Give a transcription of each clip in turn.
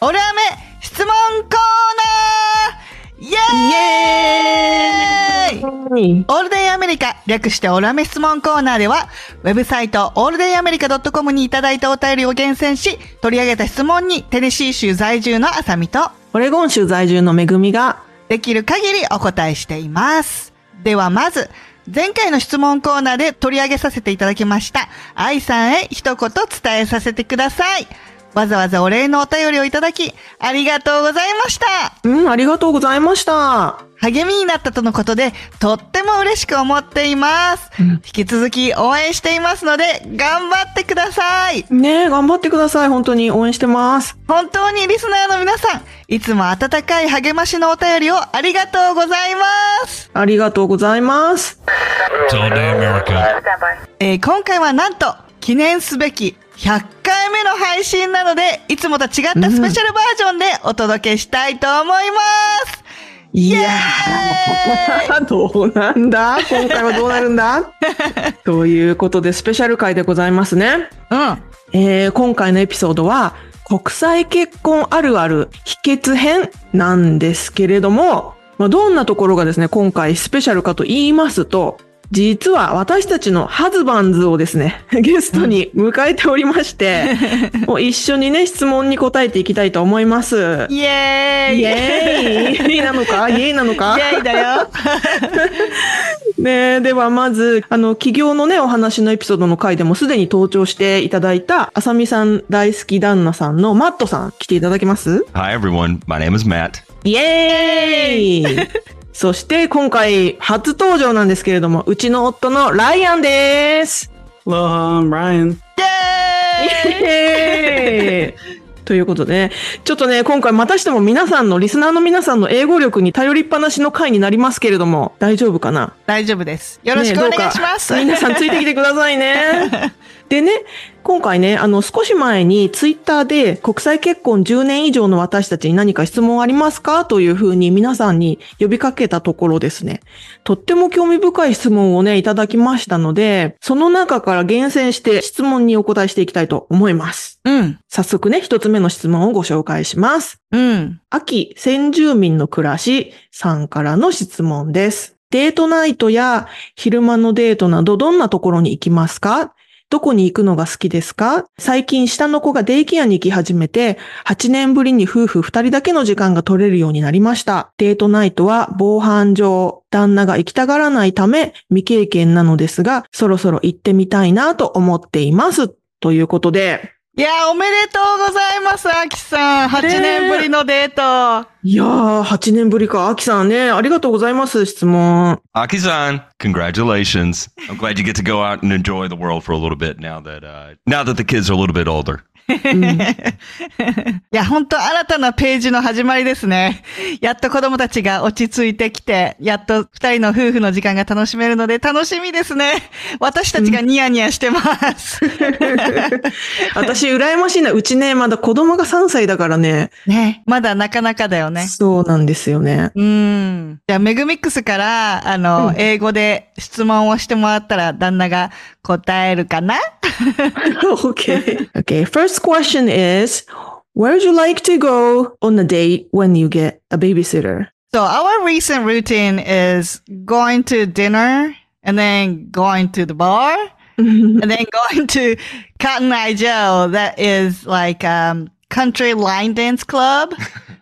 オルアメ質問コーナーイエーイオールデイアメリカ、略してオルアメ質問コーナーでは、ウェブサイトオールデイアメリカ .com にいただいたお便りを厳選し、取り上げた質問にテネシー州在住のあさみと、オレゴン州在住のめぐみが、できる限りお答えしています。ではまず、前回の質問コーナーで取り上げさせていただきました、愛さんへ一言伝えさせてください。わざわざお礼のお便りをいただき、ありがとうございました。うん、ありがとうございました。励みになったとのことで、とっても嬉しく思っています。引き続き応援していますので、頑張ってください。ねえ、頑張ってください。本当に応援してます。本当にリスナーの皆さん、いつも温かい励ましのお便りをありがとうございます。ありがとうございます。えー今回はなんと、記念すべき100回目の配信なので、いつもと違ったスペシャルバージョンでお届けしたいと思います。いやイエー、どうなんだ？今回はどうなるんだ？ということで、スペシャル回でございますね。うん。えー今回のエピソードは、国際結婚あるある秘訣編なんですけれども、まあ、どんなところがですね、今回スペシャルかと言いますと、実は私たちのハズバンズをですね、ゲストに迎えておりまして、もう一緒にね、質問に答えていきたいと思います。イエーイイエーイなのか？イエーイなのか？イエーイだよ。ねではまず、あの、企業のね、お話のエピソードの回でもすでに登場していただいた、あさみさん大好き旦那さんのマットさん、来ていただけます？Hi, everyone. My name is Matt. イエーイそして今回初登場なんですけれども、うちの夫のライアンです。Aloha, I'm Ryan. イエーイイエーイということでね、ちょっとね、今回またしても皆さんの、リスナーの皆さんの英語力に頼りっぱなしの回になりますけれども、大丈夫かな？大丈夫です。よろしくお願いします。皆さんついてきてくださいね。でね、今回ね、あの、少し前にツイッターで国際結婚10年以上の私たちに何か質問ありますかというふうに皆さんに呼びかけたところですね、とっても興味深い質問をね、いただきましたので、その中から厳選して質問にお答えしていきたいと思います。うん。早速ね、一つ目の質問をご紹介します。うん。秋先住民の暮らしさんからの質問です。デートナイトや昼間のデートなどどんなところに行きますか？どこに行くのが好きですか？最近下の子がデイケアに行き始めて、8年ぶりに夫婦2人だけの時間が取れるようになりました。デートナイトは防犯上、旦那が行きたがらないため未経験なのですが、そろそろ行ってみたいなと思っています。ということで、いやー、おめでとうございます、アキさん。8年ぶりのデート。いやー、8年ぶりか。アキさんね、ありがとうございます、質問。Aki-san, congratulations. I'm glad you get to go out and enjoy the world for a little bit now that uh, now that the kids are a little bit older. いや、本当新たなページの始まりですね。やっと子供たちが落ち着いてきて、やっと二人の夫婦の時間が楽しめるので楽しみですね。私たちがニヤニヤしてます。私、羨ましいな。うちね、まだ子供が3歳だからね。ね、まだなかなかだよね。そうなんですよね。うん。じゃあ、メグミックスから、あの、英語で質問をしてもらったら、旦那が答えるかな？Okay. Okay. First question is, where would you like to go on a date when you get a babysitter? So our recent routine is going to dinner and then going to the bar and then going to Cotton Eye Joe. That is like um, country line dance club.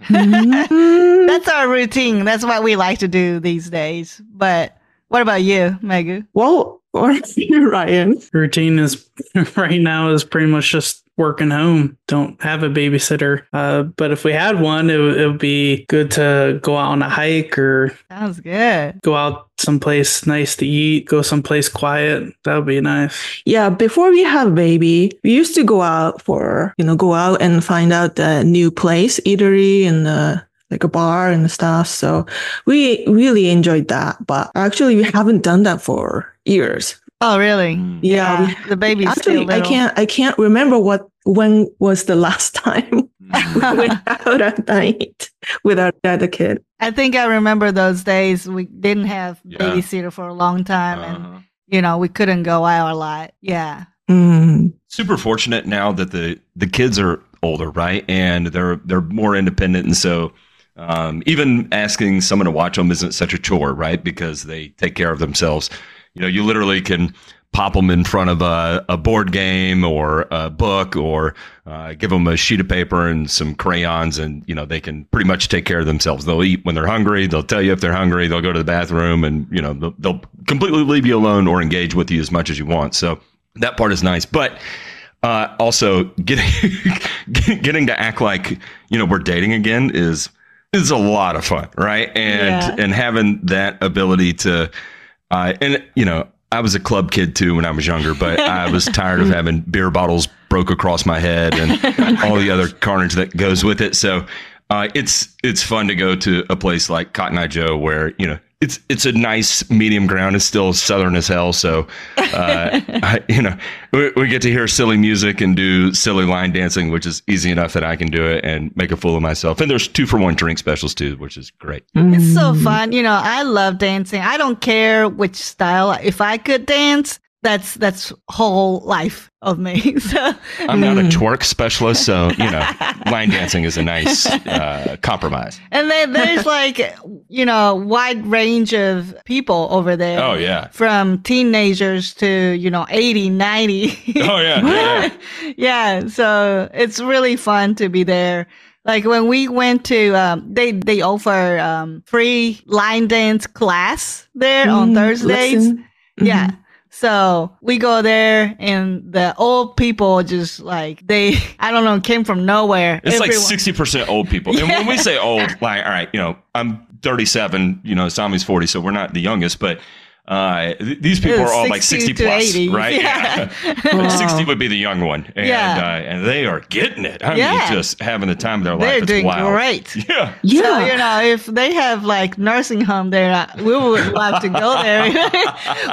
Mm, That's our routine. That's what we like to do these days. But what about you, Megu? well, or you, Ryan? routine is right now is pretty much just working home. Don't have a babysitter. Uh, but if we had one, it, would- it would be good to go out on a hike or Sounds good. go out someplace nice to eat, go someplace quiet. That would be nice. Yeah, before we have baby, we used to go out for, you know, go out and find out the new place, eatery and uh, like a bar and stuff. So we really enjoyed that. But actually, we haven't done that for years. Oh, really? Mm. Yeah, we- the baby's still Actually, I can't, I can't remember what, when was the last time we went out at night with our other kid. I think I remember those days. We didn't have Yeah. babysitter for a long time, and Uh-huh. you know we couldn't go out a lot. Yeah. Mm. super fortunate now that the the kids are older, right? And they're they're more independent, and so um, even asking someone to watch them isn't such a chore, right? Because they take care of themselves. You know, you literally can pop them in front of a, a board game or a book or uh, give them a sheet of paper and some crayons and you know they can pretty much take care of themselves. They'll eat when they're hungry. They'll tell you if they're hungry. They'll go to the bathroom and you know they'll, they'll completely leave you alone or engage with you as much as you want. So that part is nice. But uh, also getting getting to act like you know we're dating again is is a lot of fun right? And Yeah. and having that ability to uh, and you know I was a club kid too when I was younger, but I was tired of having beer bottles broke across my head and all the other carnage that goes with it. So uh, it's it's fun to go to a place like Cotton Eye Joe where you know it's it's a nice medium ground. It's still southern as hell, so uh, I, you know we, we get to hear silly music and do silly line dancing, which is easy enough that I can do it and make a fool of myself. And there's two for one drink specials too, which is great. It's so fun. You know, I love dancing. I don't care which style. If I could dance, that's that's whole life of me. So I'm not a twerk specialist, so you know, line dancing is a nice uh, compromise. and then there's like, you know, wide range of people over there. Oh yeah. From teenagers to, you know, 80, 90. Oh yeah. yeah. yeah, so it's really fun to be there. Like when we went to, um, they they offer um, free line dance class there on Mm, Thursdays. listen. Yeah. So we go there and the old people just like they I don't know came from nowhere. It's like sixty percent old people. And when we say old, like all right, you know, I'm 37. You know, Sami's 40, so we're not the youngest, but. Uh, th- these people are all like 60 60 to plus, 80. right? Yeah. But 60 would be the young one. And, Yeah. uh, and they are getting it. I Yeah. mean, just having the time of their They're life. It's doing wild. great. Yeah. Yeah. So, you know, if they have like nursing home there, uh, we would love to go there.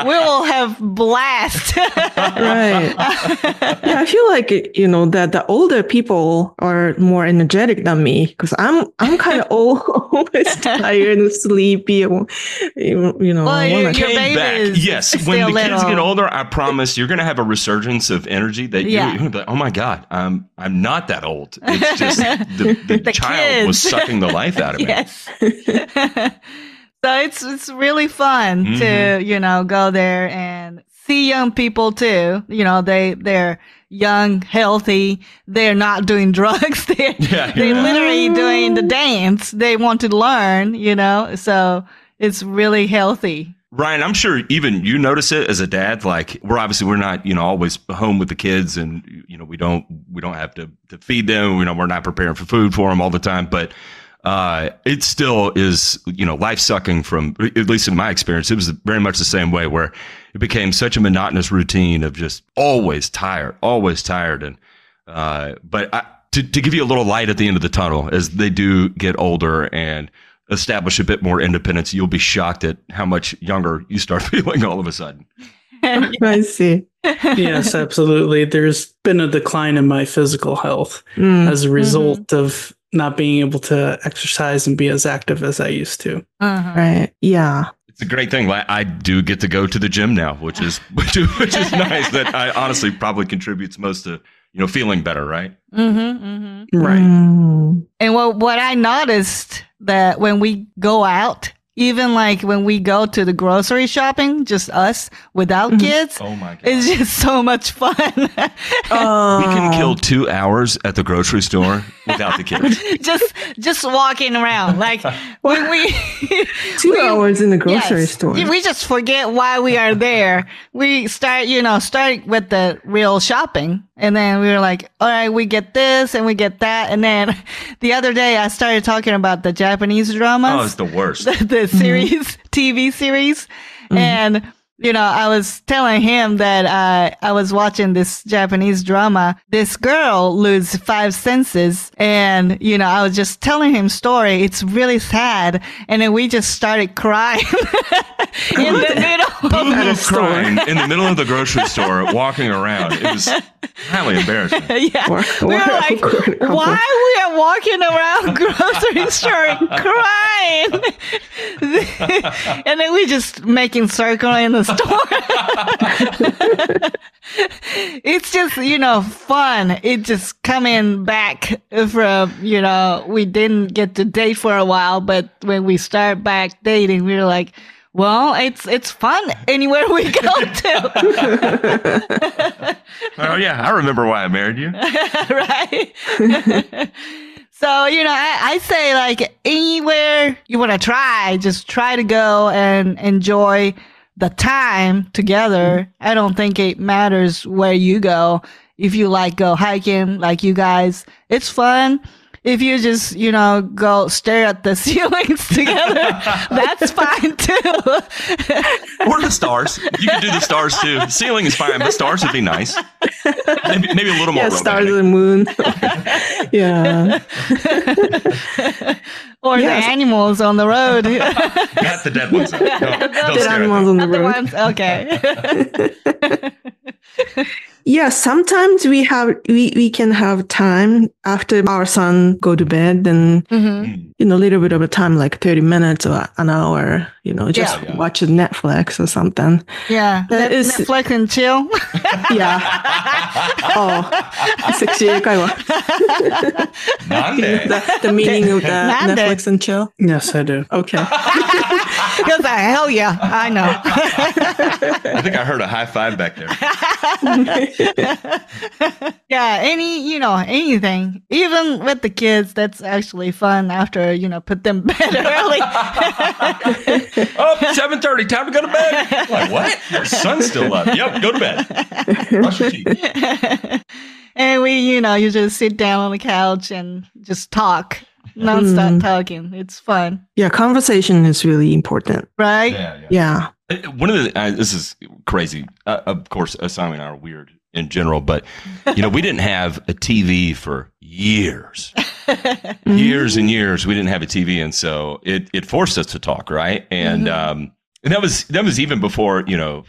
we will have blast. right. yeah, I feel like you know that the older people are more energetic than me because I'm I'm kind of old, always tired and sleepy. You you know, Well, I you- wanna- Your came baby back. is Yes, still when the kids get older, I promise you're going to have a resurgence of energy that Yeah. you're going to be like, oh my god, I'm I'm not that old. It's just the, the, The child was sucking the life out of me. yes. so it's it's really fun Mm-hmm. to you know go there and see young people too. You know they they're young, healthy. They're not doing drugs. They're Yeah, they're literally doing the dance. They want to learn. You know, so it's really healthy. Ryan, I'm sure even you notice it as a dad. Like we're obviously we're not you know always home with the kids, and you know we don't we don't have to to feed them. You know we're not preparing for food for them all the time, but. Uh, it still is, you know, life sucking from, at least in my experience, it was very much the same way where it became such a monotonous routine of just always tired, always tired. And, uh, but I, to, to give you a little light at the end of the tunnel as they do get older and establish a bit more independence, you'll be shocked at how much younger you start feeling all of a sudden. I see. yes, absolutely. There's been a decline in my physical health Mm. as a result of not being able to exercise and be as active as I used to. Uh-huh. Right. Yeah. It's a great thing. I do get to go to the gym now, which is which is, which is nice. That I honestly probably contributes most to you know feeling better, right? Mm-hmm, mm-hmm. Right. Mm. And what what I noticed that when we go out Even like when we go to the grocery shopping, just us without mm-hmm. kids, Oh my god. it's just so much fun. Oh, we can kill two hours at the grocery store without the kids. just just walking around like when we two we- hours in the grocery Yes. store. We just forget why we are there. We start, you know, start with the real shopping. And then we were like, all right, we get this and we get that. And then the other day I started talking about the Japanese dramas Oh, it's the worst. the, the series, mm-hmm. TV series. Mm-hmm. And, you know, I was telling him that uh, I was watching this Japanese drama. This girl loses five senses. And, you know, I was just telling him story. It's really sad. And then we just started crying in the middle. Boo-hoo crying in the middle of the grocery store, walking around. It was highly embarrassing. yeah. We were like, why- why we are walking around grocery store crying? and then we just making circle in the store. it's just, you know, fun. It just coming back from, you know, we didn't get to date for a while, but when we start back dating, we are like, well, it's it's fun anywhere we go to. Oh yeah, I remember why I married you. right? so, you know, I, I say like anywhere you want to try, just try to go and enjoy the time together. Mm-hmm. I don't think it matters where you go. If you like go hiking, like you guys, it's fun. If you just, you know, go stare at the ceilings together, that's fine too. Or the stars. You could do the stars too. The ceiling is fine, but stars would be nice. Maybe, maybe a little more yeah, stars and moon. yeah. or the animals on the road. Not the dead ones. Don't, don't Dead animals on the Other road. ones, okay. Yeah, sometimes we have we, we can have time after our son go to bed and hmm you know, a little bit of a time, like 30 minutes or an hour, you know, just yeah. watching Netflix or something. Yeah. That is Netflix and chill. yeah. oh, the, the meaning of the Netflix and chill? Yes, I do. Okay. Because hell yeah, I know. I think I heard a high five back there. yeah, any, you know, anything, even with the kids, that's actually fun after you know, put them bed early. Oh, 7.30, time to go to bed. Like, what? Your son's still up. Yep, go to bed. Brush your teeth. and we, you know, you just sit down on the couch and just talk. Non-stop Mm. talking. It's fun, Yeah, conversation is really important. right? Yeah, yeah. Yeah. Uh, One of the uh, this is crazy. Uh, of course, Asami and I are weird in general, but you know, we didn't have a TV for years, years and years. We didn't have a TV, and so it it forced us to talk, right? And Mhm. um, and that was that was even before you know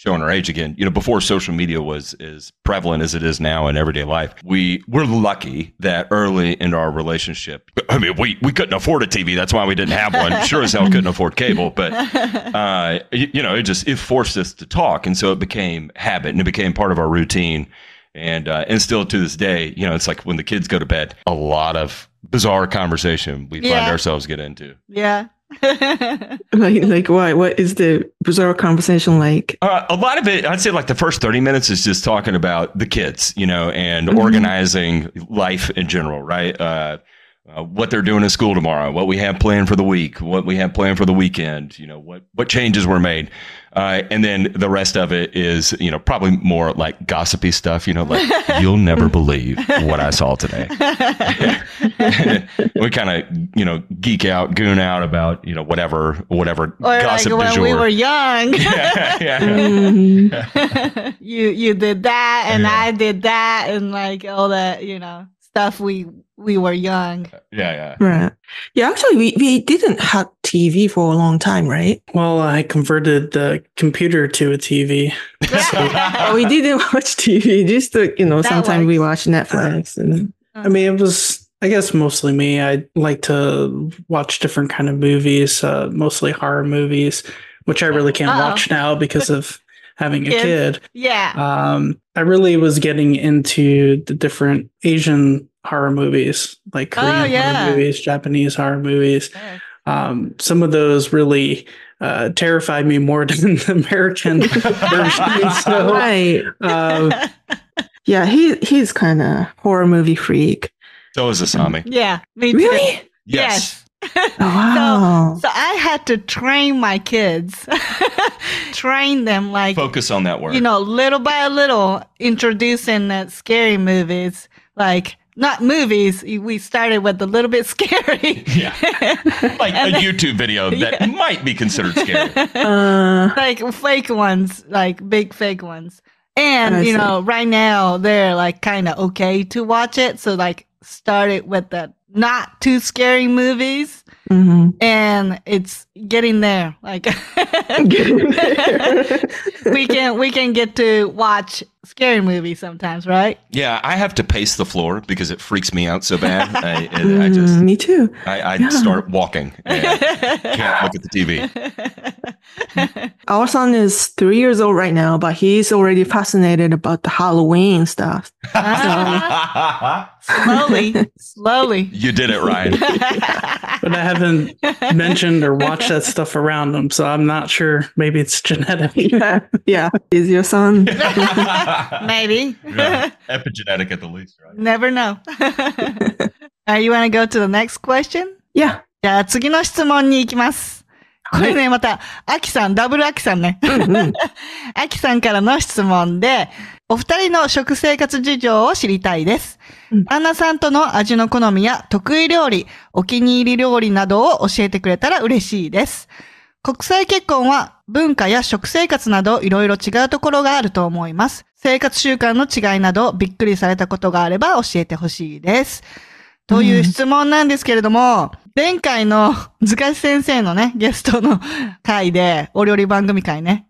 showing our age again. You know, before social media was as prevalent as it is now in everyday life. We we're lucky that early in our relationship. I mean, we we couldn't afford a TV. That's why we didn't have one. Sure as hell couldn't afford cable, but uh, you, you know, it just it forced us to talk, and so it became habit, and it became part of our routine, and uh, and still to this day, you know, it's like when the kids go to bed, a lot of bizarre conversation we Yeah. find ourselves get into. Yeah. Like, like what? What is the bizarre conversation like? Uh, a lot of it, I'd say, like the first thirty minutes is just talking about the kids, you know, and Mhm. organizing life in general, right? Uh, uh, what they're doing in school tomorrow, what we have planned for the week, what we have planned for the weekend, you know, what what changes were made, uh, and then the rest of it is, you know, probably more like gossipy stuff, you know, like you'll never believe what I saw today. we kind of, you know, geek out, goon out about, you know, whatever, whatever or like gossip du when we were young. yeah, yeah. Mhm. you you did that and Yeah. I did that and like all that, you know, stuff we we were young. Yeah, yeah. Right. Yeah, actually, we, we didn't have TV for a long time, right? Well, I converted the computer to a TV. Oh, we didn't watch TV. Just, uh, you know, That sometimes we works. watch Netflix. And, I mean, it was, I guess, mostly me. I like to watch different kind of movies, uh, mostly horror movies, which I really can't Uh-oh. watch now because of having a Kids. kid. yeah. Um, I really was getting into the different Asian horror movies, like Oh, Korean yeah. horror movies, Japanese horror movies. um, some of those really uh, terrified me more than the American version. So, right. um, Yeah, he he's kind of horror movie freak. So is Asami. Yeah, me too. Really? Yes. Oh, wow. So I had to train my kids, train them like Focus on that word. you know, little by little, introducing that scary movies, like not movies. We started with a little bit scary, yeah. like a then- YouTube video that might be considered scary. uh, like fake ones, like big fake ones. And you know, right now they're like kind of okay to watch it. So like started with the not too scary movies, mhm. and it's getting there. Like we can we can get to watch scary movies sometimes, right? Yeah, I have to pace the floor because it freaks me out so bad. I, I just Mm, me too. I, I Yeah. start walking. And can't look at the TV. Our son is three years old right now, but he's already fascinated about the Halloween stuff. Ah, slowly, slowly. you did it, Ryan. but I haven't mentioned or watched that stuff around him, so I'm not sure. Maybe it's genetic. yeah, yeah. Is your son? Maybe. Yeah, Epigenetic at the least, right? Never know. uh, you want to go to the next question? Yeah. じゃあ次の質問に行きます。これね、また、アキさん、ダブルアキさんね。アキさんからの質問で、お二人の食生活事情を知りたいです。うん旦那さんとの味の好みや得意料理、お気に入り料理などを教えてくれたら嬉しいです。国際結婚は文化や食生活などいろいろ違うところがあると思います。生活習慣の違いなどびっくりされたことがあれば教えてほしいです。という質問なんですけれども、前回の 塚地先生のね、ゲストの回で、お料理番組会ね。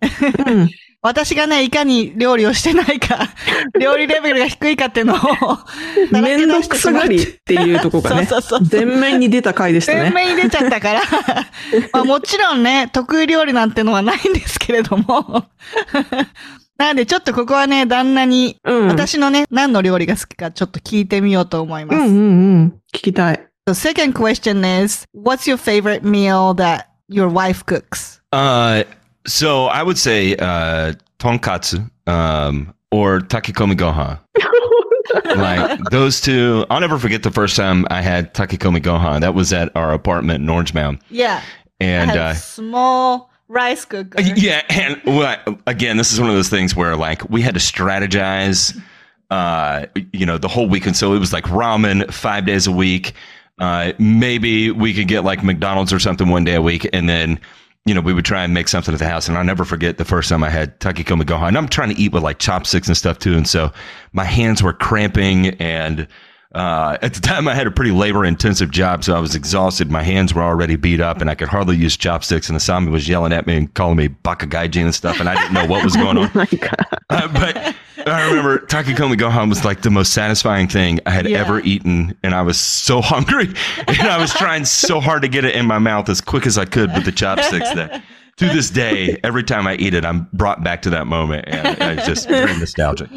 うん 私がね、いかに料理をしてないか、料理レベルが低いかっていうのを、めんどくさがりっていうとこがねそうそうそう、全面に出た回でした全ね。面に出ちゃったから、まあもちろんね、得意料理なんてのはないんですけれども、なんでちょっとここはね、旦那に、うん。私のね、何の料理が好きかちょっと聞いてみようと思います。うんうんうん。聞きたい。 The second question is, what's your favorite meal that your wife cooks? Uh, so I would say uh, tonkatsu um, or takikomi gohan. like those two. I'll never forget the first time I had takikomi gohan. That was at our apartment in Orange Mound. Yeah. And I had uh, a small rice cooker. yeah, and again, this is one of those things where like we had to strategize, uh, you know, the whole weekend. So it was like ramen five days a week. Uh, maybe we could get like McDonald's or something one day a week, and then you know we would try and make something at the house. And I'll never forget the first time I had takikomi gohan. And I'm trying to eat with like chopsticks and stuff too, and so my hands were cramping and. Uh, at the time, I had a pretty labor intensive job, so I was exhausted. My hands were already beat up, and I could hardly use chopsticks. And Asami was yelling at me and calling me bakagaijin and stuff, and I didn't know what was going on. Oh my God. Uh, but I remember Takikomi Gohan was like the most satisfying thing I had Yeah. ever eaten, and I was so hungry, and I was trying so hard to get it in my mouth as quick as I could with the chopsticks. That to this day, every time I eat it, I'm brought back to that moment, and it's just very nostalgic.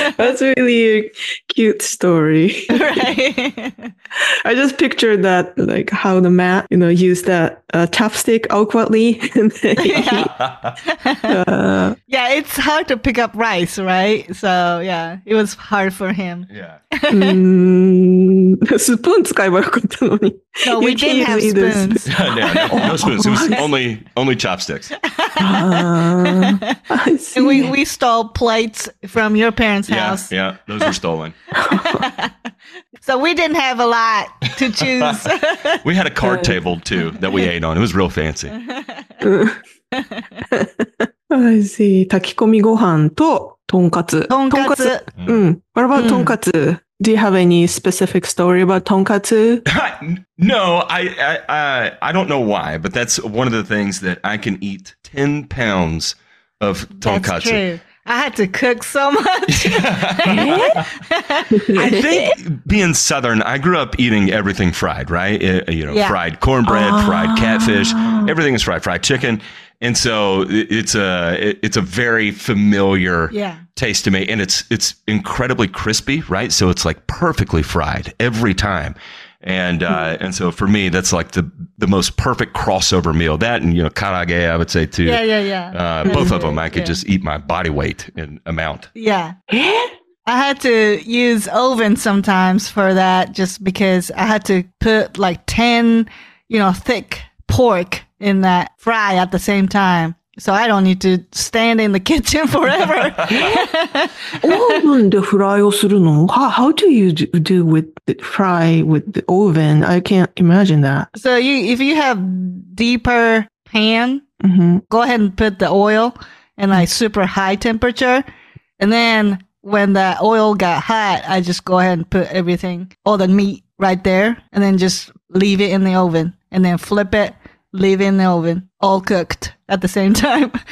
That's really a cute story. right. I just pictured that, like how the man, you know, used that uh, chopstick awkwardly. yeah. Uh, yeah, it's hard to pick up rice, right? So yeah, it was hard for him. Yeah. Mm, um, spoon 使えばよかったのに. No, we didn't have spoons. no, no, no spoons. It was only only chopsticks. Uh, and we we stole plates from your parents' house. yeah, those were stolen. So we didn't have a lot to choose. We had a card table too that we ate on. It was real fancy. I see. 炊き込みご飯と、とんかつ。とんかつ。うん。What about うんとんかつ Do you have any specific story about とんかつ no, I, I I I don't know why, but that's one of the things that I can eat ten pounds of That's tonkatsu. true. I had to cook so much. I think being Southern, I grew up eating everything fried, right? Uh, you know, Yeah. fried cornbread, fried catfish, everything is fried, fried chicken, and so it's a it's a very familiar yeah. taste to me, and it's it's incredibly crispy, right? So it's like perfectly fried every time. And uh, and so for me, that's like the the most perfect crossover meal. That and you know karage, I would say too. Yeah, yeah, yeah. Uh, both of them, I could yeah. just eat my body weight in amount. Yeah. I had to use oven sometimes for that just because I had to put like 10, you know, thick pork in that fry at the same time So I don't need to stand in the kitchen forever. オーブンでフライをするの how, how do you do, do with the fry with the oven? I can't imagine that. so you, if you have deeper pan, うん go ahead and put the oil in like super high temperature. And then when the oil got hot, I just go ahead and put everything, all the meat right there, and then just leave it in the oven and then flip it, leave it in the oven, all cooked at the same time.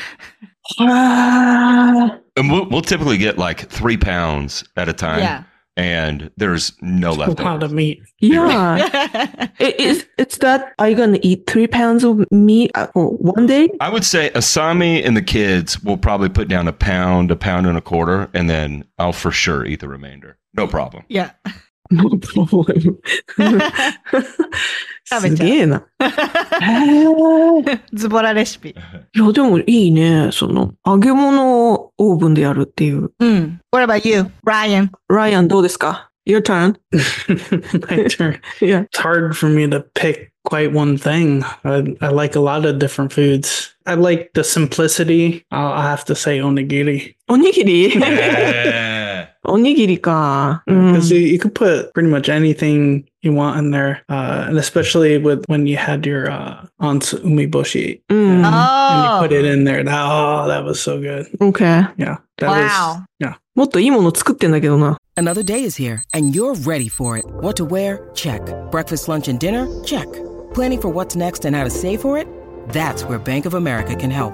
And we'll, we'll typically get like three pounds at a time. Yeah. And there's no left. lot leftovers. of meat. Yeah. It, it's, it's that, are you going to eat three pounds of meat uh, for one day? I would say Asami and the kids will probably put down a pound, a pound and a quarter, and then I'll for sure eat the remainder. No problem. yeah. No problem. 食べちゃうすげえな。へえ。ズボラレシピ。いや、でもいいね。その、揚げ物をオーブンでやるっていう。うん。What about you, Ryan? ライアンどうですか ?Your turn. My turn. Yeah. It's hard for me to pick quite one thing. I, I like a lot of different foods. I like the simplicity. I'll, I'll have to say onigiri おにぎり Yeah. おにぎりか。うん。 because you, you could put pretty much anything you want in there, uh, and especially with when you had your uh, aunt's umiboshi うん。 and you Oh. put it in there. That, oh, that was so good. OK。 Yeah, that Wow. was yeah. もっといいもの作ってんだけどな。 Another day is here, and you're ready for it. What to wear? Check. Breakfast, lunch, and dinner? Check. Planning for what's next and how to save for it? That's where Bank of America can help.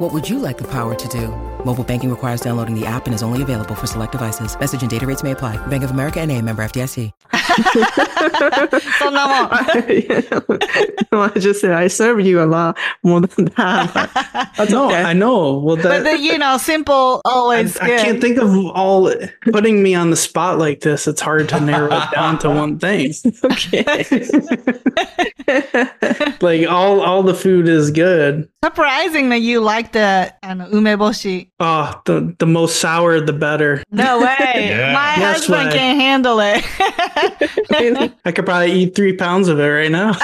What would you like the power to do? Mobile banking requires downloading the app and is only available for select devices. Message and data rates may apply. Bank of America NA member FDIC. so no more. I, you I just said I serve you a lot more than that. No, okay. I know. Well, that, but the, you know, simple always. I, I, can't think of all putting me on the spot like this. It's hard to narrow it down to one thing. okay. like all all the food is good. Surprising that you like the and umeboshi. Oh, the the most sour the better. No way. yeah. My yes husband way. can't handle it. I, could probably eat three pounds of it right now.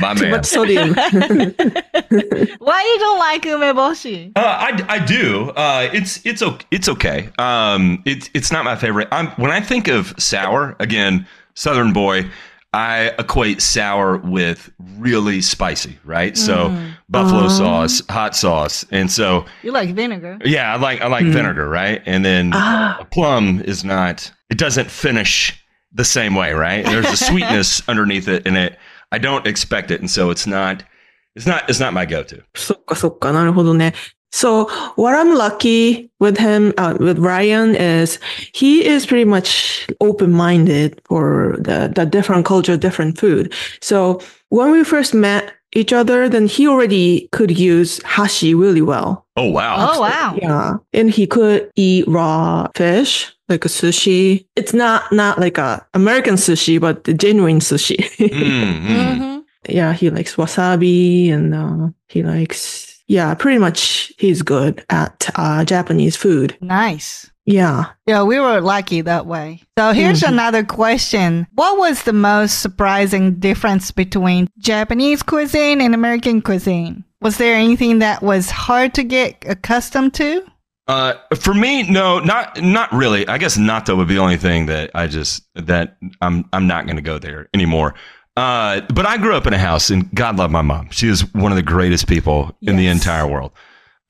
My Too much sodium. Why you don't like umeboshi? Uh, I, I do. Uh, it's it's okay. It's okay. Um, it's it's not my favorite. I'm, when I think of sour, again, Southern boy. I equate sour with really spicy, right? So buffalo sauce, hot sauce, and so You like vinegar. yeah, I like I like vinegar, right? And then a plum is not. It doesn't finish the same way, right? There's a sweetness underneath it, and it. I don't expect it, and so it's not. It's not. It's not my go-to. そっかそっか、なるほどね。 So what I'm lucky with him, uh, with Ryan is he is pretty much open-minded for the, the different culture, different food. So when we first met each other, then he already could use hashi really well. Oh wow! Oh, wow. Yeah. And he could eat raw fish, like a sushi. It's not, not like a American sushi, but the genuine sushi. Mm, mm. Mm-hmm. yeah, he likes wasabi and uh, he likes, yeah, pretty much he's good at uh, Japanese food. Nice. Yeah. Yeah, we were lucky that way. So here's another question. What was the most surprising difference between Japanese cuisine and American cuisine? Was there anything that was hard to get accustomed to? Uh, for me, no, not not really. I guess natto would be the only thing that I just that I'm I'm not going to go there anymore. Uh, but I grew up in a house, and God love my mom. She is one of the greatest people in the entire world.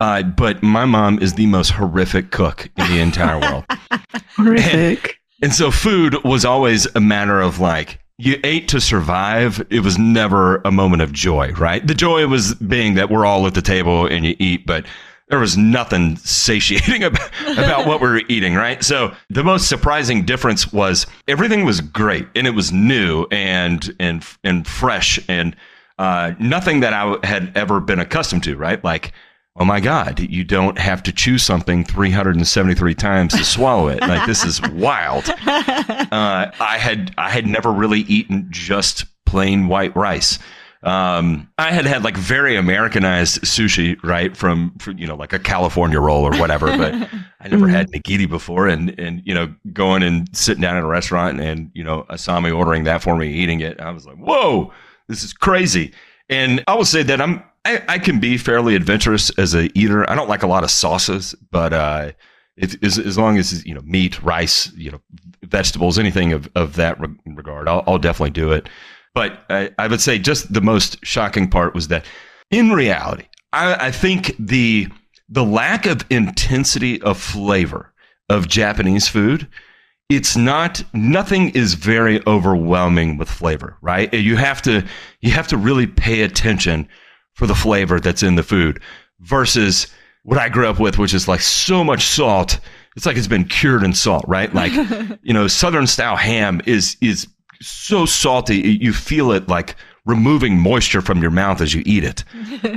Uh, but my mom is the most horrific cook in the entire world. Horrific. And so food was always a matter of like, you ate to survive. It was never a moment of joy, right? The joy was being that we're all at the table and you eat, but there was nothing satiating about, about what we were eating, right? So the most surprising difference was everything was great and it was new and and and fresh and uh, nothing that I had ever been accustomed to, right? Like, oh my God, you don't have to chew something 373 times to swallow it. Like this is wild. Uh, I had I had never really eaten just plain white rice. Um, I had had like very Americanized sushi, right? From, from, you know, like a California roll or whatever, but I never had nigiri before. And, and, you know, going and sitting down in a restaurant and, you know, Asami ordering that for me, eating it. I was like, whoa, this is crazy. And I will say that I'm, I, I can be fairly adventurous as a eater. I don't like a lot of sauces, but, uh, it, as, as long as you know meat, rice, you know vegetables, anything of, of that re- regard, I'll, I'll definitely do it. But I, I would say just the most shocking part was that in reality, I, I think the the lack of intensity of flavor of Japanese food, it's not nothing is very overwhelming with flavor, right? You have to you have to really pay attention for the flavor that's in the food versus what I grew up with, which is like so much salt. It's like it's been cured in salt, right? Like, you know, Southern style ham is is so salty, you feel it like removing moisture from your mouth as you eat it.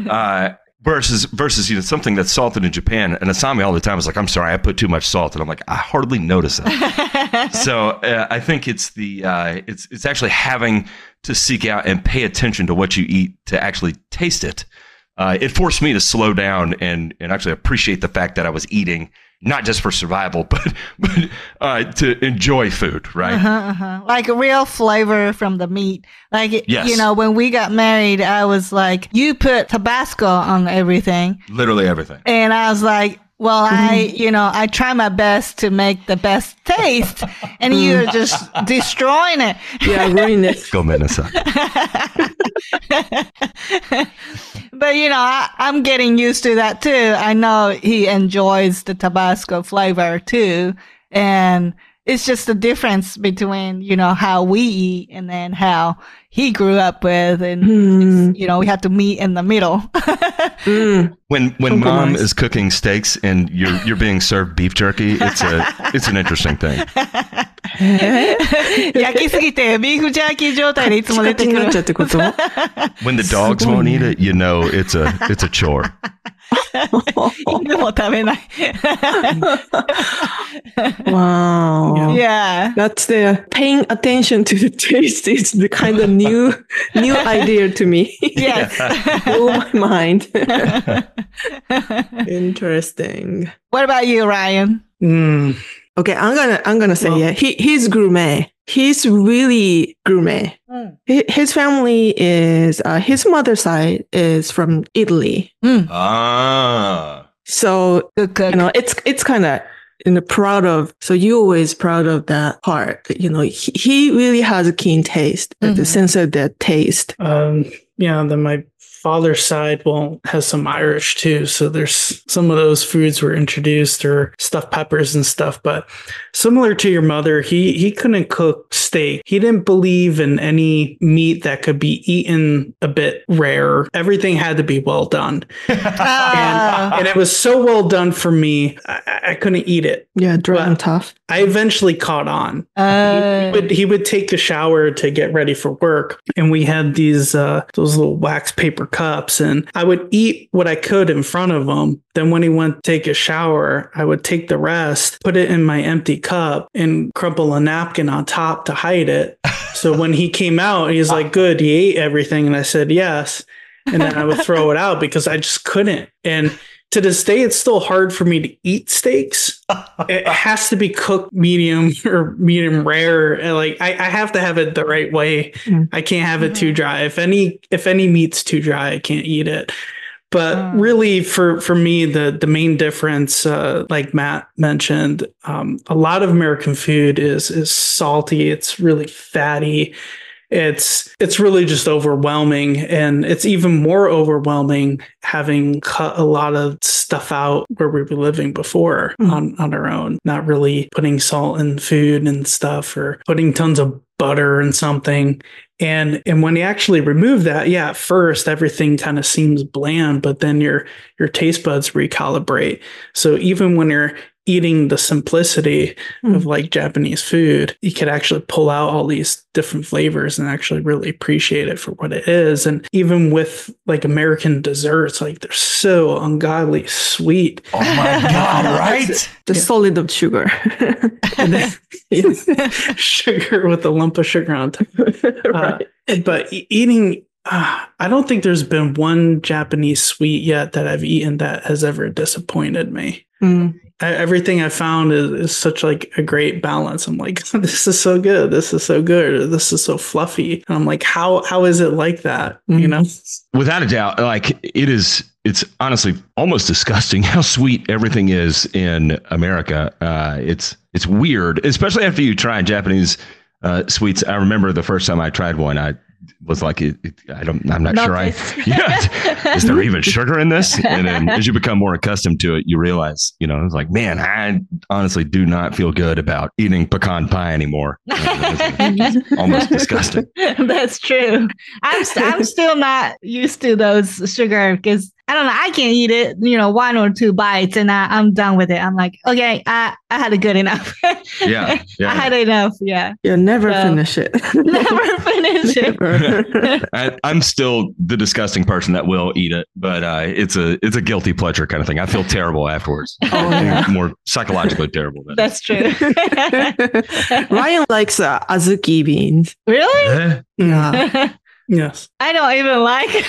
Uh, versus versus you know something that's salted in Japan and Asami all the time is like I'm sorry I put too much salt and I'm like I hardly notice it. so uh, I think it's the uh, it's it's actually having to seek out and pay attention to what you eat to actually taste it. Uh, it forced me to slow down and and actually appreciate the fact that I was eating not just for survival, but but uh, to enjoy food, right? Uh-huh, uh-huh. Like a real flavor from the meat. Like, Yes. you know, when we got married, I was like, you put Tabasco on everything. Literally everything. And I was like, well, I, you know, I try my best to make the best taste. And you're just destroying it. Yeah, ruin it. Gomen nasai. But, you know, I, I'm getting used to that too. I know he enjoys the Tabasco flavor too. And it's just the difference between, you know, how we eat and then how he grew up with. And, it's, you know, we had to meet in the middle. Mm. When when mom Compromise. is cooking steaks and you're you're being served beef jerky, it's a it's an interesting thing. 焼きすぎて、ビーフジャーキー状態でいつも出てくるカチカチになっちゃうってこと When the dogs won't eat it, you know it's a it's a chore. 犬も食べない。 Wow. yeah. That's the paying attention to the taste is the kind of new new idea to me. Yes. Blew my mind. Interesting. what about you, Ryan? Mm, Okay, I'm gonna I'm gonna say Well- yeah. He he's gourmet. He's really gourmet. Mm. Hi- His family is uh, his mother's side is from Italy, Ah. so Good cook. you know it's it's kind of know proud of. So you always proud of that part. You know he, he really has a keen taste, uh, the sense of that taste. um, yeah, then my father's side, well, has some Irish too. So there's some of those foods were introduced or stuffed peppers and stuff. But similar to your mother, he he couldn't cook steak. He didn't believe in any meat that could be eaten a bit rare. Everything had to be well done. And, and it was so well done for me, I, I couldn't eat it. Yeah, dry and tough. I eventually caught on. Uh, he would he would take a shower to get ready for work, and we had these uh, those little wax paper cups, and I would eat what I could in front of him. Then when he went to take a shower, I would take the rest, put it in my empty cup, and crumple a napkin on top to hide it. So when he came out, he's like, "Good, you ate everything," and I said, "Yes." And then I would throw it out because I just couldn't. And to this day, it's still hard for me to eat steaks it has to be cooked medium or medium rare. And, Like I, I have to have it the right way. Mm. I can't have it too dry. If any if any meat's too dry, I can't eat it. But Mm. really, for for me, the the main difference, uh, like Matt mentioned, um, a lot of American food is is salty. It's really fatty. It's it's really just overwhelming and it's even more overwhelming having cut a lot of stuff out where we were living before Mm. on on our own not really putting salt in food and stuff or putting tons of butter in something and and when you actually remove that yeah at first everything kind of seems bland but then your your taste buds recalibrate so even when you're eating the simplicity Mm. of like Japanese food, you could actually pull out all these different flavors and actually really appreciate it for what it is. And even with like American desserts, like they're so ungodly sweet. Oh my God, right? The solid of sugar. And then sugar with a lump of sugar on top. right. Uh, but eating, uh, I don't think there's been one Japanese sweet yet that I've eaten that has ever disappointed me. Mm. Everything I found is, is such like a great balance. I'm like, this is so good. This is so good. This is so fluffy. And I'm like, how how is it like that? You Mhm. know? Without a doubt, like it is, it's honestly almost disgusting how sweet everything is in America. Uh, it's it's weird, especially after you try Japanese uh, sweets. I remember the first time I tried one, I was like, it, it, I don't, I'm not sure. I yeah, is there even sugar in this? And then as you become more accustomed to it, you realize, you know, it's like, man, I honestly do not feel good about eating pecan pie anymore. It's almost disgusting. That's true. I'm st- I'm still not used to those sugar because I don't know. I can eat it, you know, one or two bites, and I, I'm done with it. I'm like, okay, I I had a good enough. Yeah, yeah. I had enough. Yeah, You'll never So- finish it. never finish it. I, I'm still the disgusting person that will eat it, but uh, it's a it's a guilty pleasure kind of thing. I feel terrible afterwards. Oh, yeah. More psychologically terrible. Than That's true. Ryan likes uh, azuki beans. really? Eh? Yeah. Yes. I don't even like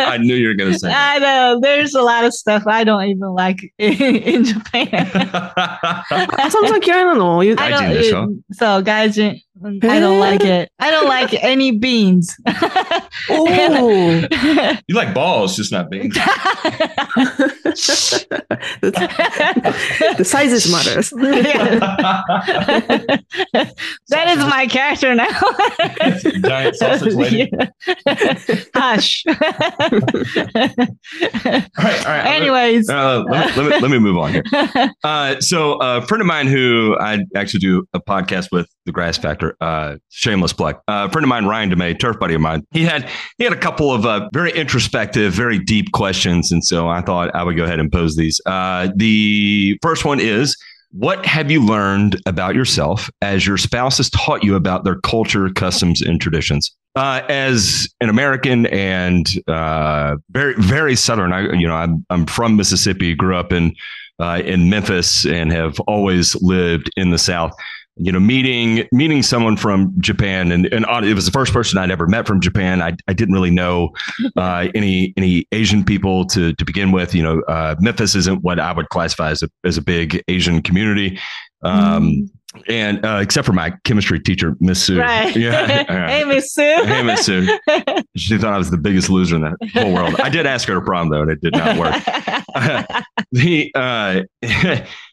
I knew you were going to say. That. I know. There's a lot of stuff I don't even like in, in Japan. that sounds like you're animal. You, I don't, it, so, guys, I don't like it. I don't like any beans. oh. you like balls, just not beans. the sizes matters. that is my character now. Giant sausage lady. Hush. All right, all right. Anyways. Uh, let, me, let, me, let me move on here. Uh, so, a friend of mine who I actually do a podcast with, The Grass Factor, uh, shameless plug. Uh, a friend of mine, Ryan DeMay, turf buddy of mine, he had he had a couple of uh, very introspective, very deep questions, and so I thought I would go ahead and pose these. Uh, the first one is. What have you learned about yourself as your spouse has taught you about their culture, customs, and traditions? Uh, as an American and uh, very, very southern, I, you know, I'm, I'm from Mississippi, grew up in uh, in Memphis, and have always lived in the South. You know, meeting meeting someone from Japan, and and it was the first person I'd ever met from Japan. I, I didn't really know uh, any any Asian people to to begin with. You know, uh, Memphis isn't what I would classify as a as a big Asian community. Um, and uh, except for my chemistry teacher, Miss Sue. right. Yeah. Hey, Miss Sue. Hey, Miss Sue. She thought I was the biggest loser in the whole world. I did ask her to prom though, and it did not work. the uh,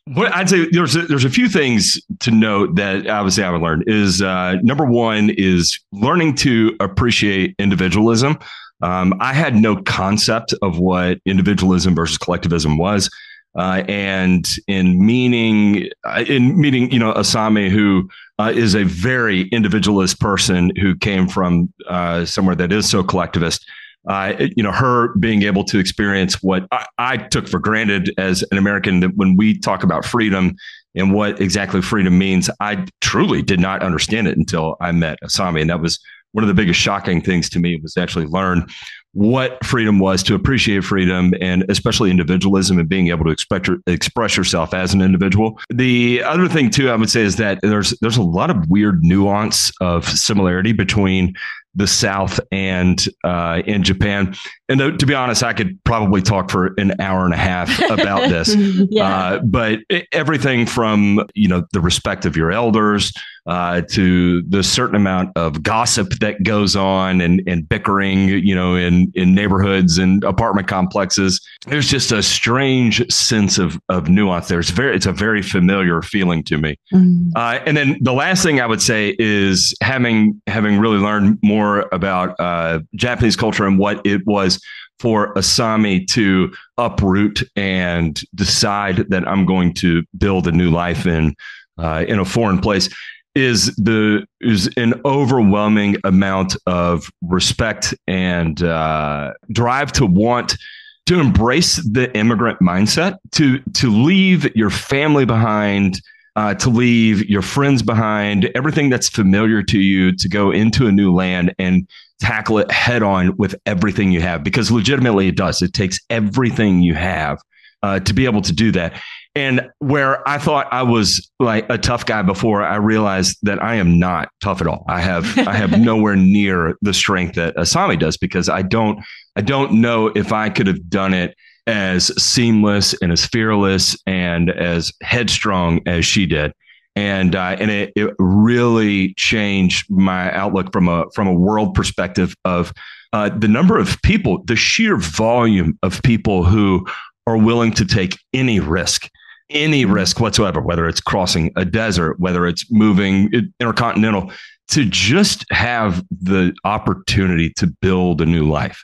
what I'd say there's a, there's a few things to note that obviously I would learn is uh, number one is learning to appreciate individualism. Um, I had no concept of what individualism versus collectivism was. Uh, and in meaning, uh, in meeting, you know, Asami, who uh, is a very individualist person who came from uh, somewhere that is so collectivist, uh, you know, her being able to experience what I, I took for granted as an American that when we talk about freedom and what exactly freedom means, I truly did not understand it until I met Asami. And that was one of the biggest shocking things to me was actually learn what freedom was to appreciate freedom and especially individualism and being able to expect, express yourself as an individual. The other thing too, I would say is that there's, there's a lot of weird nuance of similarity between the South and uh, in Japan. And to, to, be honest, I could probably talk for an hour and a half about this. yeah. Uh, but everything from you know the respect of your elders uh, to the certain amount of gossip that goes on and, and bickering, you know, in, in neighborhoods and apartment complexes. There's just a strange sense of, of nuance there. It's very, it's a very familiar feeling to me. Mm. Uh, and then the last thing I would say is having, having really learned more about uh, Japanese culture and what it was for Asami to uproot and decide that I'm going to build a new life in uh, in a foreign place is the is an overwhelming amount of respect and uh, drive to want to embrace the immigrant mindset to to leave your family behind uh, to leave your friends behind everything that's familiar to you to go into a new land and tackle it head on with everything you have because legitimately it does it takes everything you have uh, to be able to do that and where I thought I was like a tough guy before, I realized that I am not tough at all. I have I have nowhere near the strength that Asami does because I don't I don't know if I could have done it as seamless and as fearless and as headstrong as she did. And uh, and it, it really changed my outlook from a from a world perspective of uh, the number of people, the sheer volume of people who are willing to take any risk any risk whatsoever, whether it's crossing a desert, whether it's moving intercontinental, to just have the opportunity to build a new life.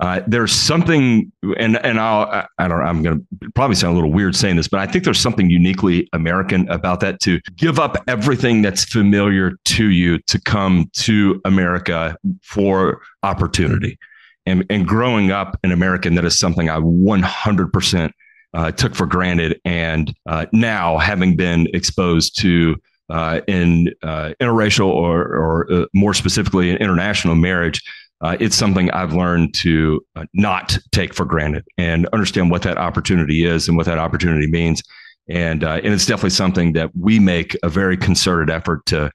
Uh, there's something, and and I'll I don't know, I'm going to probably sound a little weird saying this, but I think there's something uniquely American about that to give up everything that's familiar to you to come to America for opportunity. And and growing up an American, that is something I 100 percent uh, took for granted. And uh, now, having been exposed to uh, in uh, interracial or, or uh, more specifically in international marriage, uh, it's something I've learned to not take for granted and understand what that opportunity is and what that opportunity means. And and it's definitely something that we make a very concerted effort to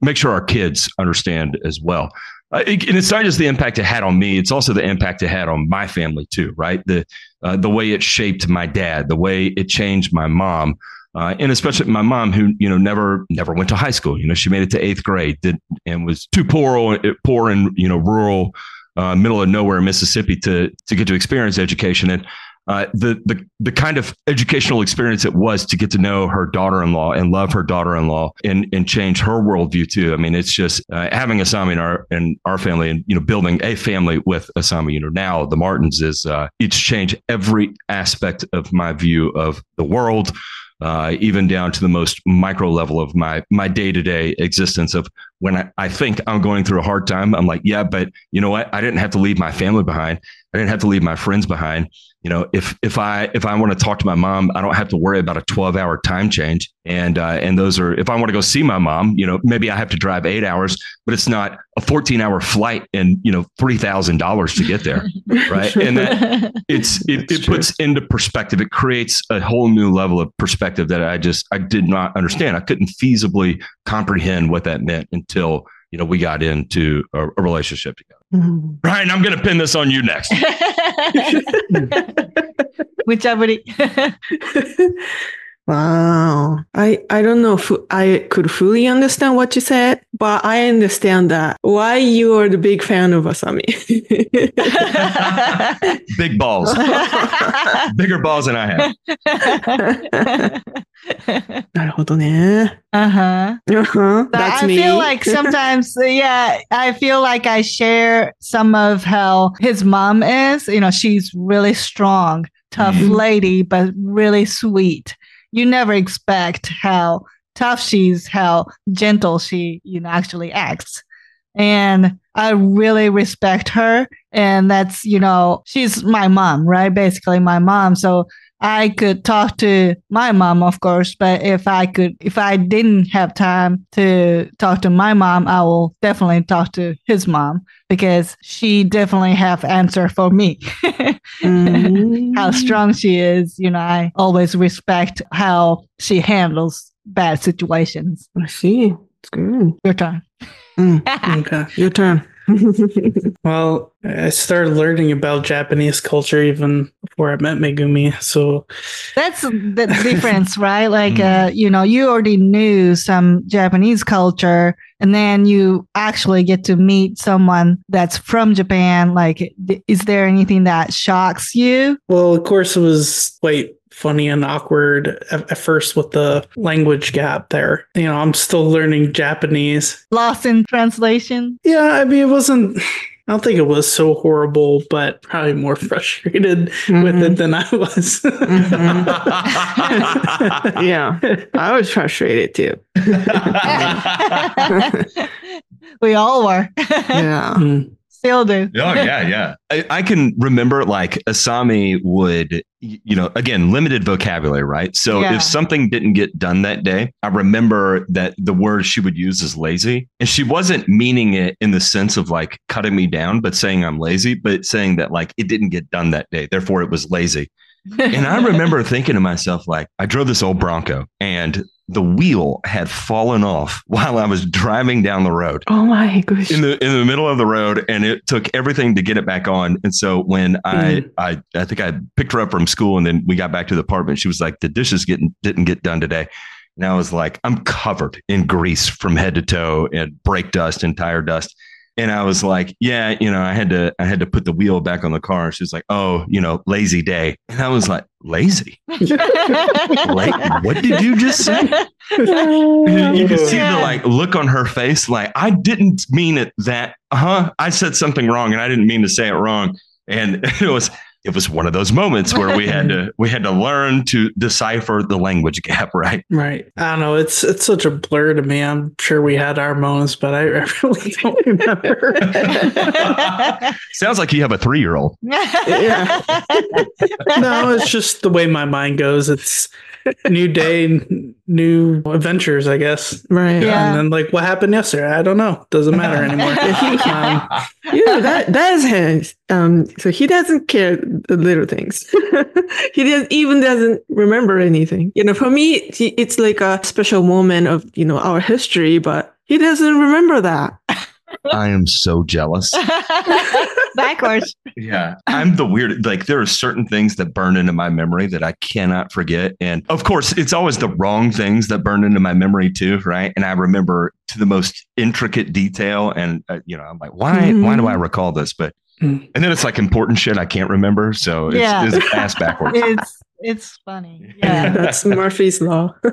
make sure our kids understand as well. Uh, and it's not just the impact it had on me; it's also the impact it had on my family too. Right, the uh, the way it shaped my dad, the way it changed my mom, uh, and especially my mom, who you know never never went to high school. You know, she made it to eighth grade, did and was too poor poor in you know rural, uh, middle of nowhere Mississippi to to get to experience education. And uh, the the the kind of educational experience it was to get to know her daughter-in-law and love her daughter-in-law and and change her worldview too. I mean, it's just uh, having Asami in our in our family and you know building a family with Asami. You know, now the Martins is uh, it's changed every aspect of my view of the world. Uh, even down to the most micro level of my my day to day existence of when I, I think I'm going through a hard time, I'm like, yeah, but you know what? I didn't have to leave my family behind. I didn't have to leave my friends behind. You know if if i if i want to talk to my mom i don't have to worry about a 12 hour time change. And uh, and those are if i want to go see my mom you know maybe i have to drive eight hours but it's not a 14 hour flight and you know $3000 to get there right? And that it's it, it puts into perspective it creates a whole new level of perspective that i just i did not understand. I couldn't feasibly comprehend what that meant until you know we got into a, a relationship together Mm-hmm. I'm going to pin this on you next. Whichever. Wow. I, I don't know if I could fully understand what you said, but I understand that why you are the big fan of Asami. big balls. Bigger balls than I have. なるほどね。Uh-huh. Uh-huh. That's I me. feel like sometimes, yeah, I feel like I share some of how his mom is. You know, she's really strong, tough mm-hmm. lady, but really sweet you never expect how tough she's, how gentle she, you know, actually acts. And I really respect her. And that's, you know, she's my mom, right? Basically my mom. So I could talk to my mom, of course, but if I could, if I didn't have time to talk to my mom, I will definitely talk to his mom because she definitely have answer for me. mm-hmm. How strong she is, you know, I always respect how she handles bad situations. I see. It's good. Your turn. Mm, Okay. your turn. Well, I started learning about Japanese culture even before I met Megumi. So That's the difference, right? Like, uh, you know, you already knew some Japanese culture, and then you actually get to meet someone that's from Japan. Like, is there anything that shocks you? Well, of course, it was quite funny and awkward at, at first with the language gap there. You know, I'm still learning Japanese. Lost in translation? Yeah, I mean, it wasn't. I don't think it was so horrible, but probably more frustrated with it than I was. yeah, I was frustrated too. we all were. Yeah. Mm. Still do. Oh yeah, yeah. I, I can remember like Asami would, you know, again, limited vocabulary, right? So Yeah. if something didn't get done that day, I remember that the word she would use is lazy, and she wasn't meaning it in the sense of like cutting me down, but saying I'm lazy, but saying that like it didn't get done that day, therefore it was lazy. And I remember thinking to myself, like, I drove this old Bronco, and the wheel had fallen off while I was driving down the road. Oh my gosh. in the in the middle of the road and it took everything to get it back on. And so when i mm. i i think i picked her up from school and then we got back to the apartment. She was like the dishes getting didn't get done today. And i was like i'm covered in grease from head to toe and brake dust and tire dust and i was like yeah you know i had to i had to put the wheel back on the car. She was like oh you know lazy day. And i was like lazy? Like what did you just say? You can see the like look on her face. Like i didn't mean it that huh i said something wrong and i didn't mean to say it wrong. And it was it was one of those moments where we had to we had to learn to decipher the language gap right Right. I don't know. It's it's such a blur to me. I'm sure we had our moments, but I, I really don't remember. sounds like you have a three-year-old no, it's just the way my mind goes. It's new day, new adventures, I guess. right. Yeah. And then like what happened yesterday? I don't know. Doesn't matter anymore. um, Yeah, that that is him. Um, so he doesn't care the little things. he doesn't even doesn't remember anything. You know, for me, it's like a special moment of you know our history, but he doesn't remember that. I am so jealous Backwards. Yeah. I'm the weird, like, there are certain things that burn into my memory that I cannot forget. And of course, it's always the wrong things that burn into my memory, too. Right. And I remember to the most intricate detail. And, uh, you know, I'm like, why, why do I recall this? But, Mm. and then it's like important shit I can't remember. So it's, Yeah. it's ass backwards. It's it's funny. Yeah. That's Murphy's law.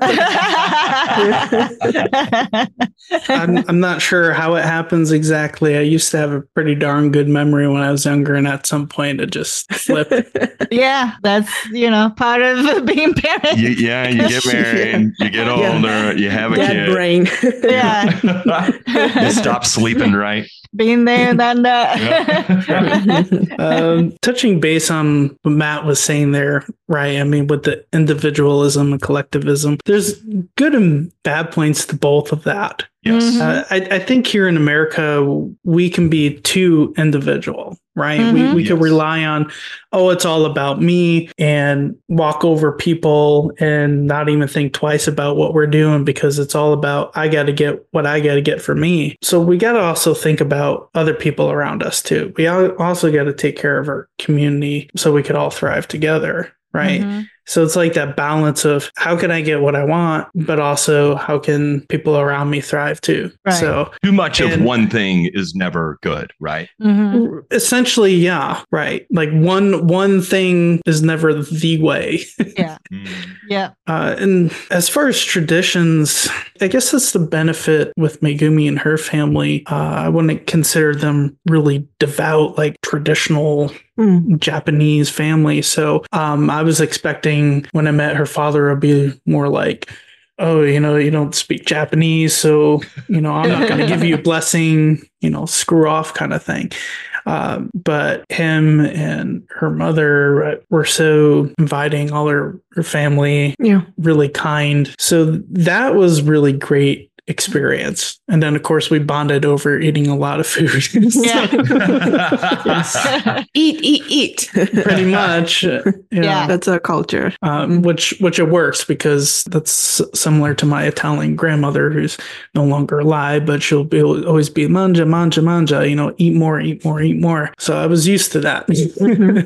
I'm, I'm not sure how it happens exactly. I used to have a pretty darn good memory when I was younger, and at some point it just slipped. yeah, that's you know part of being parent. You, yeah. You get married, you get Yeah. older, you have a Dad kid. brain. yeah, you stop sleeping right. Being there, done that. um, touching base on what Matt was saying there, right? I mean, with the individualism and collectivism, there's good and bad points to both of that. Yes. Mhm. Uh, I, I think here in America, we can be too individual, right? We, Mhm. we can Yes. rely on, oh, it's all about me and walk over people and not even think twice about what we're doing because it's all about, I got to get what I got to get for me. So we got to also think about other people around us too. We al- also got to take care of our community so we could all thrive together, right? Mhm. So it's like that balance of how can I get what I want, but also how can people around me thrive too. Right. So Too much of one thing is never good, right? Mhm. essentially, yeah, right. Like one one thing is never the way. Yeah, yeah. Uh, and as far as traditions, I guess that's the benefit with Megumi and her family. Uh, I wouldn't consider them really devout, like traditional Mm. Japanese family. So um, I was expecting when I met her father, it'd be more like, oh, you know, you don't speak Japanese, so you know, I'm not going to give you a blessing. You know, screw off kind of thing. Um, but him and her mother were so inviting, all her, her family, Yeah. really kind. So that was really great experience. And then, of course, we bonded over eating a lot of food. Yes. eat, eat, eat. Pretty much. you know, Yeah. That's our culture. um, which which it works because that's similar to my Italian grandmother who's no longer alive, but she'll be always be manja, manja, manja. You know, eat more, eat more, eat more. So I was used to that,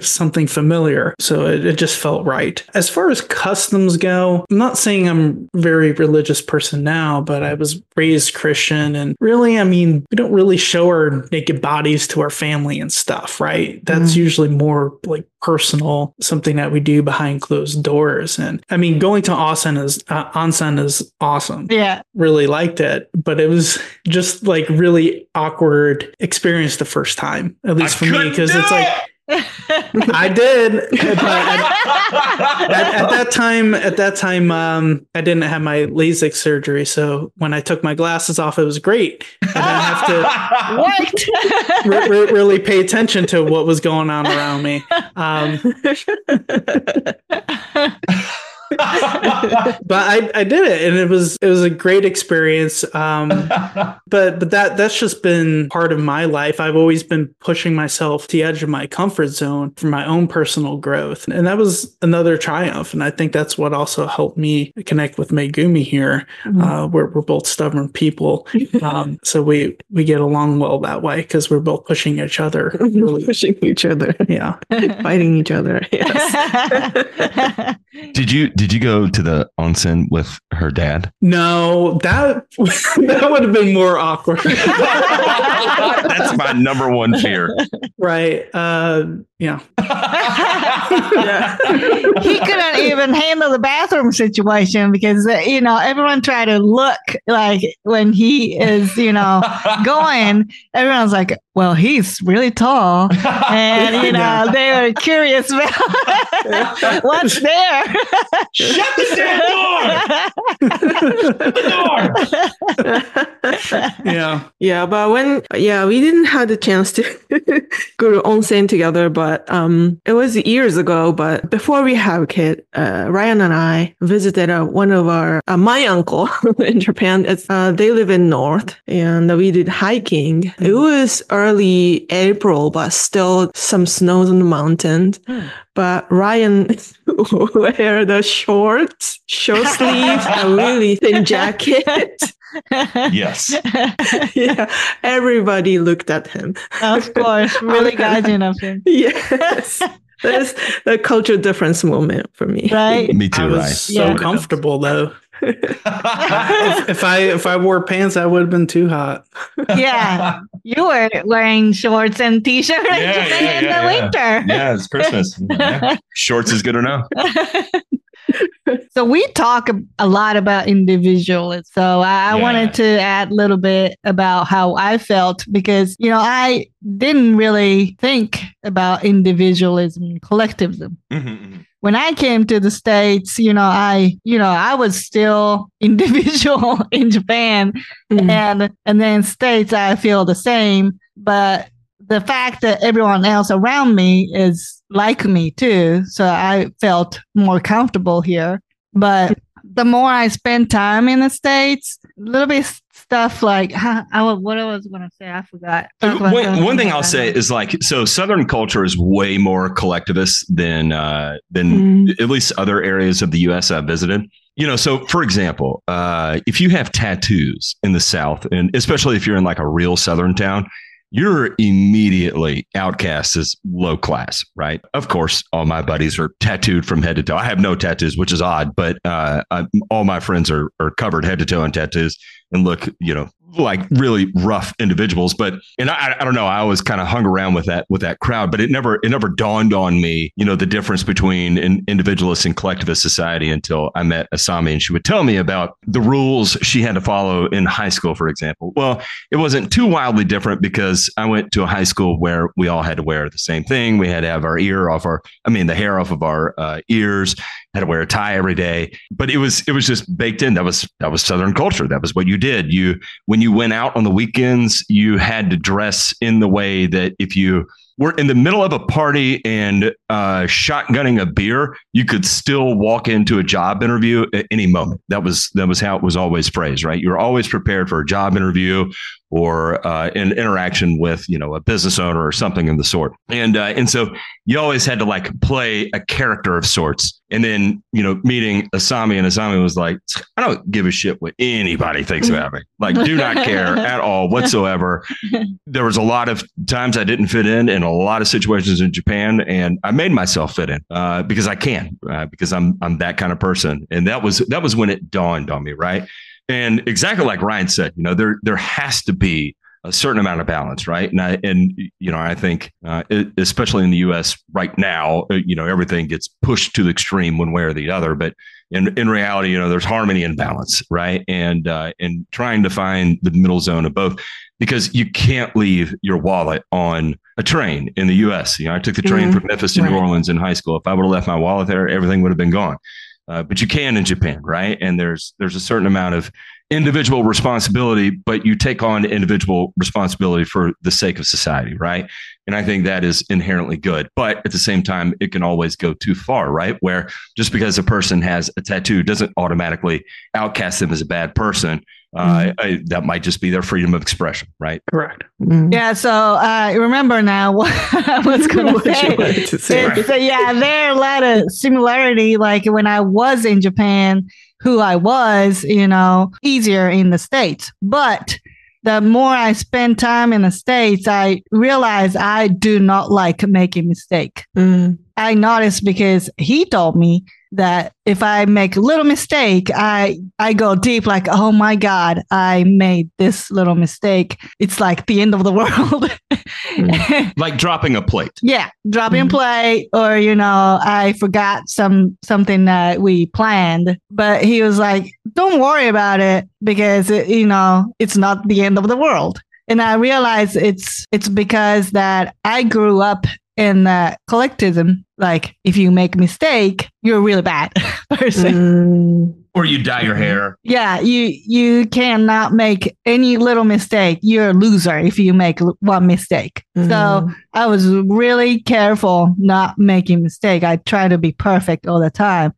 something familiar. So it, it just felt right. As far as customs go, I'm not saying I'm a very religious person now, but I was raised Christian, and really, I mean, we don't really show our naked bodies to our family and stuff, right? That's usually more like personal, something that we do behind closed doors. And I mean, going to onsen is uh, onsen is awesome. Yeah. Really liked it, but it was just like really awkward experience the first time, at least for me, because it's like. I did, but at, at, at that time, at that time, um, I didn't have my LASIK surgery, so when I took my glasses off, it was great. I didn't have to What? re- re- really pay attention to what was going on around me. Um, but I, I did it and it was it was a great experience um but but that that's just been part of my life i've always been pushing myself to the edge of my comfort zone for my own personal growth and that was another triumph and i think that's what also helped me connect with megumi here uh we're, we're both stubborn people um so we we get along well that way because we're both pushing each other really Pushing each other, yeah fighting each other. Yes. Did you did you go to the onsen with her dad? no that that would have been more awkward That's my number one fear. right uh yeah he couldn't even handle the bathroom situation because uh, you know everyone tried to look like when he is you know going everyone's like well he's really tall and you know Yeah. they were curious about what's there Shut the damn door! yeah Yeah, but when yeah, we didn't have the chance to go to onsen together, but um, it was years ago. But before we have a kid, uh, Ryan and I visited uh, one of our uh, my uncle in Japan. It's uh, they live in North, and we did hiking. It was early April, but still some snows on the mountain. But Ryan wear the shorts, short sleeves, a really thin jacket. Yes. yeah, everybody looked at him. of course really guiding of him Yes, that's a culture difference moment for me. right Me I too, was right? so Yeah. comfortable though. if, if I if I wore pants, I would have been too hot. yeah you were wearing shorts and t-shirt Yeah, yeah, in yeah, the yeah. winter Yeah, it's Christmas. Yeah. Shorts is good enough. so we talk a- lot about individualism. So I, Yeah. wanted to add a little bit about how I felt because, you know, I didn't really think about individualism and collectivism. Mhm, When I came to the States, you know, I, you know, I was still individual in Japan Mhm. and and then states i feel the same but the fact that everyone else around me is like me too so i felt more comfortable here but the more i spend time in the states a little bit stuff like huh, I, wa- what i was going to say i forgot mhm. One, one thing I'll say is like so Southern culture is way more collectivist than uh, than at least other areas of the U.S. I've visited. You know, so for example, uh, if you have tattoos in the South, and especially if you're in like a real Southern town, you're immediately outcast as low class, right? Of course, all my buddies are tattooed from head to toe. I have no tattoos, which is odd, but uh, all my friends are are covered head to toe in tattoos and look, you know, like really rough individuals. But and I, I don't know, I always kind of hung around with that with that crowd, but it never it never dawned on me, you know, the difference between an individualist and collectivist society until I met Asami and she would tell me about the rules she had to follow in high school, for example. Well, it wasn't too wildly different because I went to a high school where we all had to wear the same thing. We had to have our ear off our, I mean, the hair off of our uh, ears. Had to wear a tie every day, but it was it was just baked in. That was that was Southern culture. That was what you did. You when you went out on the weekends, you had to dress in the way that if you we're in the middle of a party and uh, shotgunning a beer, you could still walk into a job interview at any moment. That was that was how it was always phrased, right? You're always prepared for a job interview or uh, an interaction with you know a business owner or something of the sort. And uh, and so you always had to like play a character of sorts. And then you know meeting Asami and Asami was like, I don't give a shit what anybody thinks about me. Like, do not care at all whatsoever. There was a lot of times I didn't fit in in a lot of situations in Japan, and I made myself fit in uh, because I can, uh, because I'm I'm that kind of person. And that was that was when it dawned on me, right? And exactly like Ryan said, you know, there there has to be a certain amount of balance, right? And I and you know, I think uh, especially in the U.S. right now, uh, you know, everything gets pushed to the extreme one way or the other. But in in reality, you know, there's harmony and balance, right? And uh, and trying to find the middle zone of both, because you can't leave your wallet on a train in the U.S. You know, I took the train mm-hmm. from Memphis to right. New Orleans in high school. If I would have left my wallet there, everything would have been gone. Uh, but you can in Japan, right? And there's there's a certain amount of individual responsibility, but you take on individual responsibility for the sake of society, right? And I think that is inherently good. But at the same time, it can always go too far, right? Where just because a person has a tattoo doesn't automatically outcast them as a bad person. Uh, mm-hmm. I, that might just be their freedom of expression, right? Correct. Mm-hmm. Yeah. So uh, remember now what I was going to say. say right. so, yeah, there are a lot of similarity. Like when I was in Japan, who I was, you know, easier in the States. But the more I spend time in the States, I realize I do not like making mistake. Mm. I noticed because he told me that if I make a little mistake, I I go deep like, oh my God, I made this little mistake. It's like the end of the world. mm. Like dropping a plate. Yeah. Dropping mm. a plate or, you know, I forgot some something that we planned. But he was like, don't worry about it because it, you know, it's not the end of the world. And I realized it's it's because that I grew up in uh, collectivism, like if you make a mistake, you're a really bad person. Mm. Or you dye your hair. Yeah, you you cannot make any little mistake. You're a loser if you make one mistake. Mm. So I was really careful not making mistake. I try to be perfect all the time.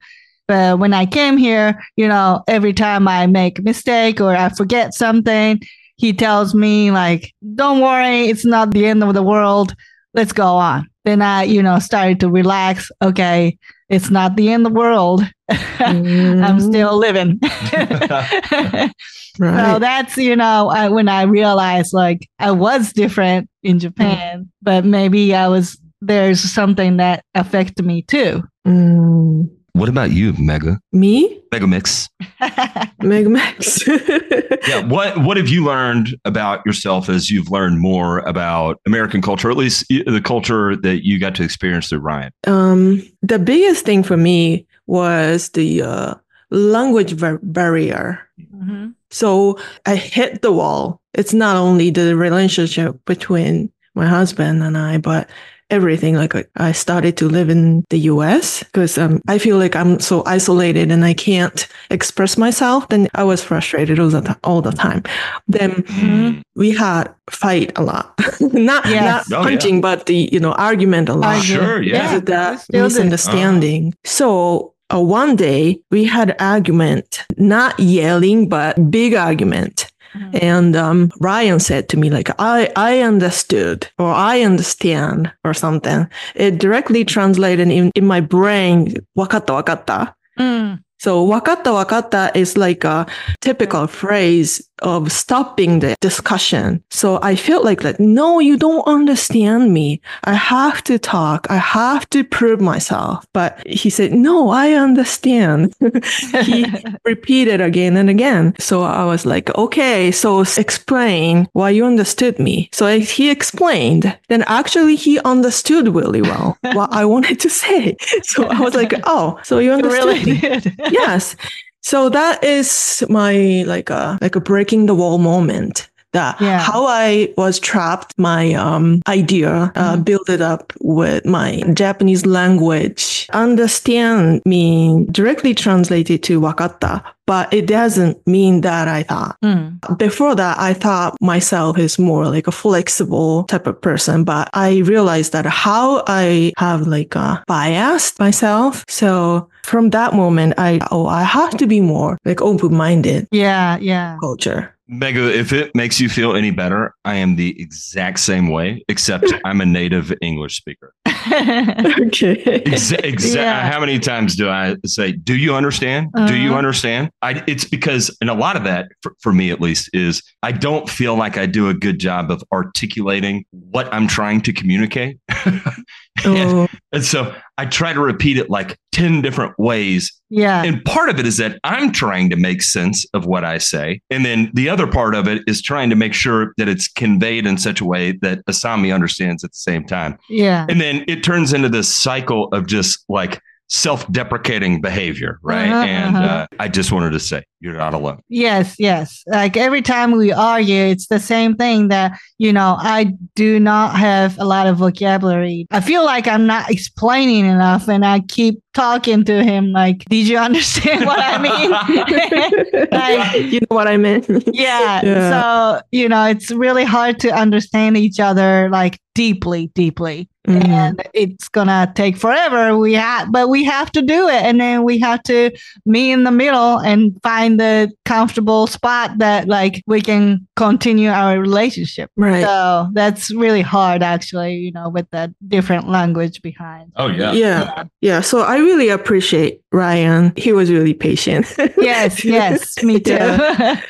But when I came here, you know, every time I make a mistake or I forget something, he tells me like, "Don't worry, it's not the end of the world. Let's go on." Then I, you know, started to relax. Okay, it's not the end of the world. Mm. I'm still living. right. So that's, you know, I, when I realized like I was different in Japan, mm. but maybe I was, there's something that affected me too. Mm. What about you, Mega? Me? Mega Mix. Mega Mix. yeah. What What have you learned about yourself as you've learned more about American culture, at least the culture that you got to experience through Ryan? Um, the biggest thing for me was the uh, language bar- barrier. Mm-hmm. So I hit the wall. It's not only the relationship between my husband and I, but everything. Like I started to live in the US because um, I feel like I'm so isolated and I can't express myself. Then I was frustrated all the, all the time. Then mm-hmm. we had fight a lot, not, yes. not oh, punching, yeah. but the, you know, argument a lot. Sure. Yeah. yeah. That misunderstanding. Uh-huh. So uh, one day we had argument, not yelling, but big argument. Mm-hmm. And um, Ryan said to me, like, I, I understood or I understand or something. It directly translated in, in my brain, wakatta, wakatta. Mm. So wakatta, wakatta is like a typical phrase of stopping the discussion. So I felt like that, no, you don't understand me. I have to talk. I have to prove myself. But he said, no, I understand. he repeated again and again. So I was like, okay, so explain why you understood me. So he explained. Then actually he understood really well what I wanted to say. So I was like, oh, so you understood really me. yes. So that is my like a like a breaking the wall moment that Yeah. how I was trapped, my um, idea, uh, Mhm. build it up with my Japanese language. Understand mean directly translated to wakatta, but it doesn't mean that I thought. Mm. Before that, I thought myself is more like a flexible type of person, but I realized that how I have like a biased myself. So from that moment, I, oh, I have to be more like open-minded Yeah, yeah. culture. Megu, if it makes you feel any better, I am the exact same way, except I'm a native English speaker. Okay. Exa- exa- Yeah. How many times do I say, "Do you understand? Do you Uh-huh. understand?" I, it's because, and a lot of that, for, for me at least, is I don't feel like I do a good job of articulating what I'm trying to communicate, Oh, and so I try to repeat it like ten different ways. yeah. And part of it is that I'm trying to make sense of what I say, and then the other part of it is trying to make sure that it's conveyed in such a way that Asami understands at the same time. Yeah. And then it turns into this cycle of just like self-deprecating behavior, right? Uh-huh, and uh-huh. uh, I just wanted to say, you're not alone. Yes, yes. Like every time we argue, it's the same thing that, you know, I do not have a lot of vocabulary. I feel like I'm not explaining enough and I keep talking to him like, did you understand what I mean? like, you know what I meant? yeah. Yeah. So, you know, it's really hard to understand each other like deeply, deeply. Mhm. And it's gonna take forever. We have, but we have to do it, and then we have to meet in the middle and find the comfortable spot that like we can continue our relationship. Right. So that's really hard, actually. You know, with that different language behind. Oh yeah. yeah. Yeah. So I really appreciate Ryan. He was really patient. Yes, yes, me too.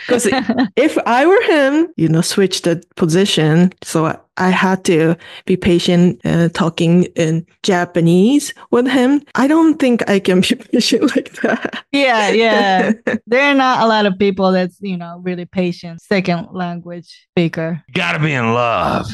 Because if I were him, you know, switch the position. So I- I had to be patient uh, talking in Japanese with him. I don't think I can be patient like that. yeah, yeah. There are not a lot of people that's you know really patient second language speaker. You gotta be in love.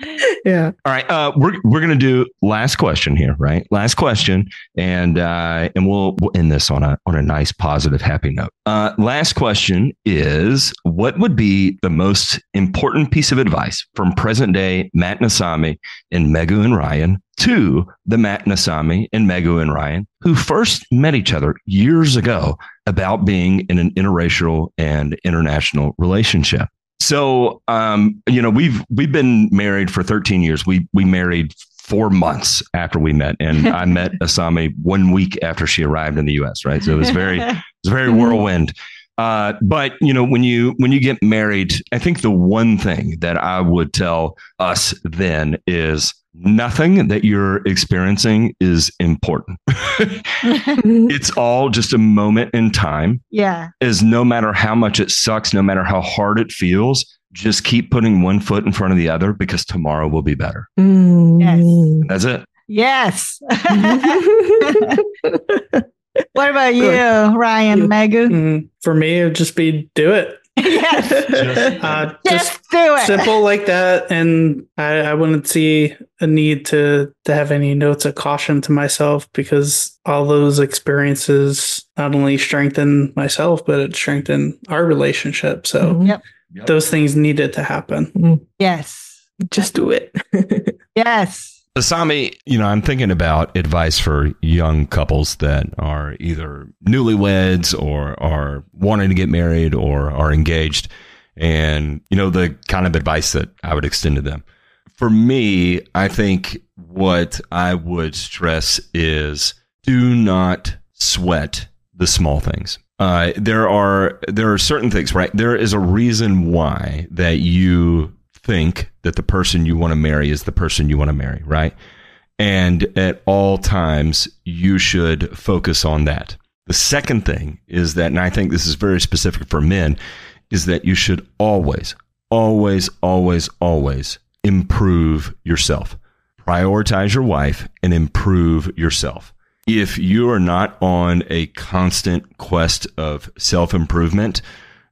Yeah. All right. Uh, we're we're gonna do last question here, right? Last question, and uh, and we'll we'll end this on a on a nice, positive, happy note. Uh, last question is: What would be the most important piece of advice from present day Matt Nasami and Megu and Ryan to the Matt Nasami and Megu and Ryan who first met each other years ago about being in an interracial and international relationship? So, um, you know, we've we've been married for 13 years. We we married four months after we met, and I met Asami one week after she arrived in the U.S. Right, so it was very it was very whirlwind. Uh, but you know, when you when you get married, I think the one thing that I would tell us then is nothing that you're experiencing is important. it's all just a moment in time yeah, is no matter how much it sucks, no matter how hard it feels, just keep putting one foot in front of the other because tomorrow will be better. Mm. That's it. yes. what about you, Ryan, You. Megu? Mm, for me, it would just be do it. yes, Uh, just just do it. simple like that, and I, I wouldn't see a need to to have any notes of caution to myself because all those experiences not only strengthen myself, but it strengthen our relationship. So Mhm. those things needed to happen. Yes, Just do it. yes. Asami, you know, I'm thinking about advice for young couples that are either newlyweds or are wanting to get married or are engaged. And, you know, the kind of advice that I would extend to them. For me, I think what I would stress is do not sweat the small things. Uh, there are there are certain things, right? There is a reason why that you think that the person you want to marry is the person you want to marry, right? And at all times, you should focus on that. The second thing is that, and I think this is very specific for men, is that you should always, always, always, always improve yourself. Prioritize your wife and improve yourself. If you are not on a constant quest of self improvement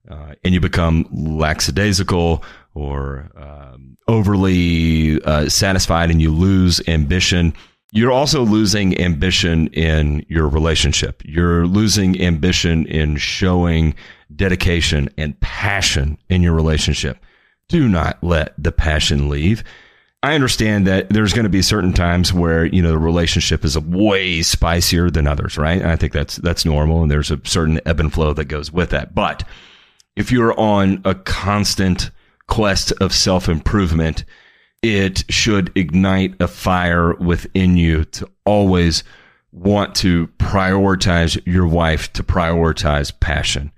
uh, and you become lackadaisical or um, overly uh, satisfied and you lose ambition, you're also losing ambition in your relationship. You're losing ambition in showing dedication and passion in your relationship. Do not let the passion leave. I understand that there's going to be certain times where, you know, the relationship is a way spicier than others, right? And I think that's that's normal and there's a certain ebb and flow that goes with that. But if you're on a constant quest of self-improvement, it should ignite a fire within you to always want to prioritize your wife to prioritize passion.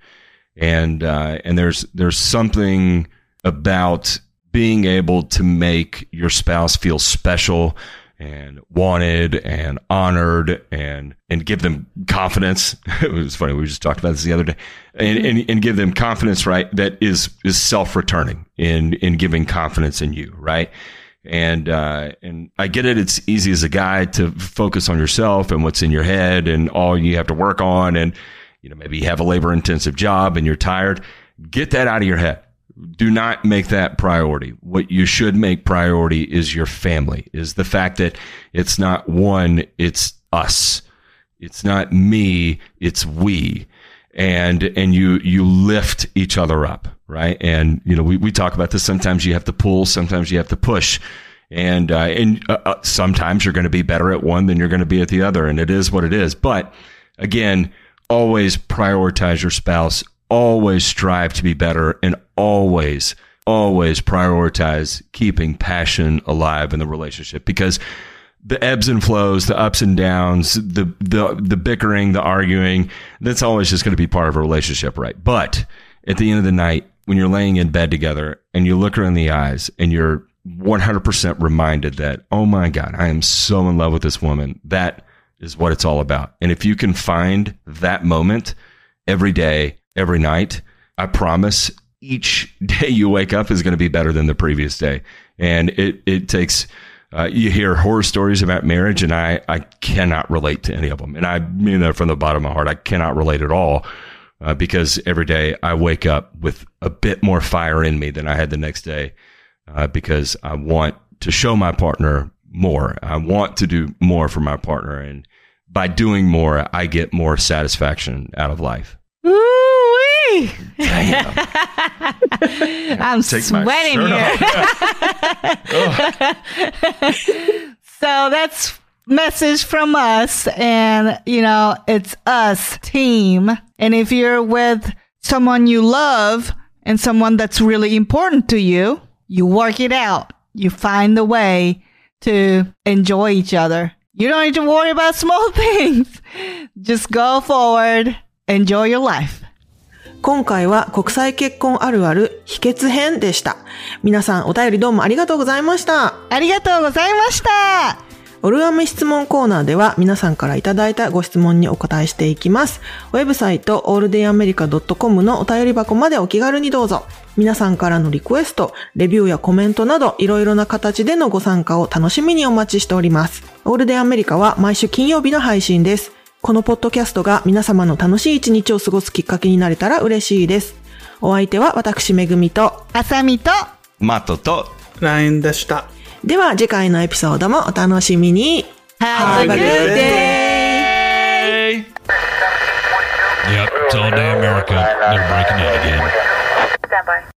And uh, and there's there's something about being able to make your spouse feel special and wanted and honored and and give them confidence. it was funny. We just talked about this the other day, and, and, and give them confidence, right? That is is self returning in in giving confidence in you, right? And uh, and I get it. It's easy as a guy to focus on yourself and what's in your head and all you have to work on, and you know maybe you have a labor intensive job and you're tired. Get that out of your head do not make that priority. What you should make priority is your family, is the fact that it's not one, it's us. It's not me, it's we. And, and you, you lift each other up, right? And, you know, we, we talk about this. Sometimes you have to pull, sometimes you have to push. And, uh, and uh, uh, sometimes you're going to be better at one than you're going to be at the other. And it is what it is. But again, always prioritize your spouse always strive to be better and always, always prioritize keeping passion alive in the relationship because the ebbs and flows, the ups and downs, the the the bickering, the arguing, that's always just going to be part of a relationship, right? But at the end of the night, when you're laying in bed together and you look her in the eyes and you're 100% reminded that, oh my God, I am so in love with this woman. That is what it's all about. And if you can find that moment every day, every night. I promise each day you wake up is going to be better than the previous day. And it, it takes, uh, you hear horror stories about marriage, and I, I cannot relate to any of them. And I mean that from the bottom of my heart. I cannot relate at all uh, because every day I wake up with a bit more fire in me than I had the next day uh, because I want to show my partner more. I want to do more for my partner. And by doing more, I get more satisfaction out of life. I'm Take sweating here. so that's message from us and you know it's us team. And if you're with someone you love and someone that's really important to you you work it out. You find the way to enjoy each other. You don't need to worry about small things. Just go forward. Enjoy your life 今回は国際結婚あるある秘訣編でした。皆さんお便りどうもありがとうございました。ありがとうございましたオルアメ質問コーナーでは皆さんからいただいたご質問にお答えしていきます。ウェブサイト alldayamerica.com のお便り箱までお気軽にどうぞ。皆さんからのリクエスト、レビューやコメントなどいろいろな形でのご参加を楽しみにお待ちしております。オールデイアメリカは毎週金曜日の配信です。このポッドキャストが皆様の楽しい一日を過ごすきっかけになれたら嬉しいです。お相手は私めぐみと、あさみとマットと LINE でした。では次回のエピソードもお楽しみに。Have a good day! Yep, it's all day America. They're breaking out again. Stand by.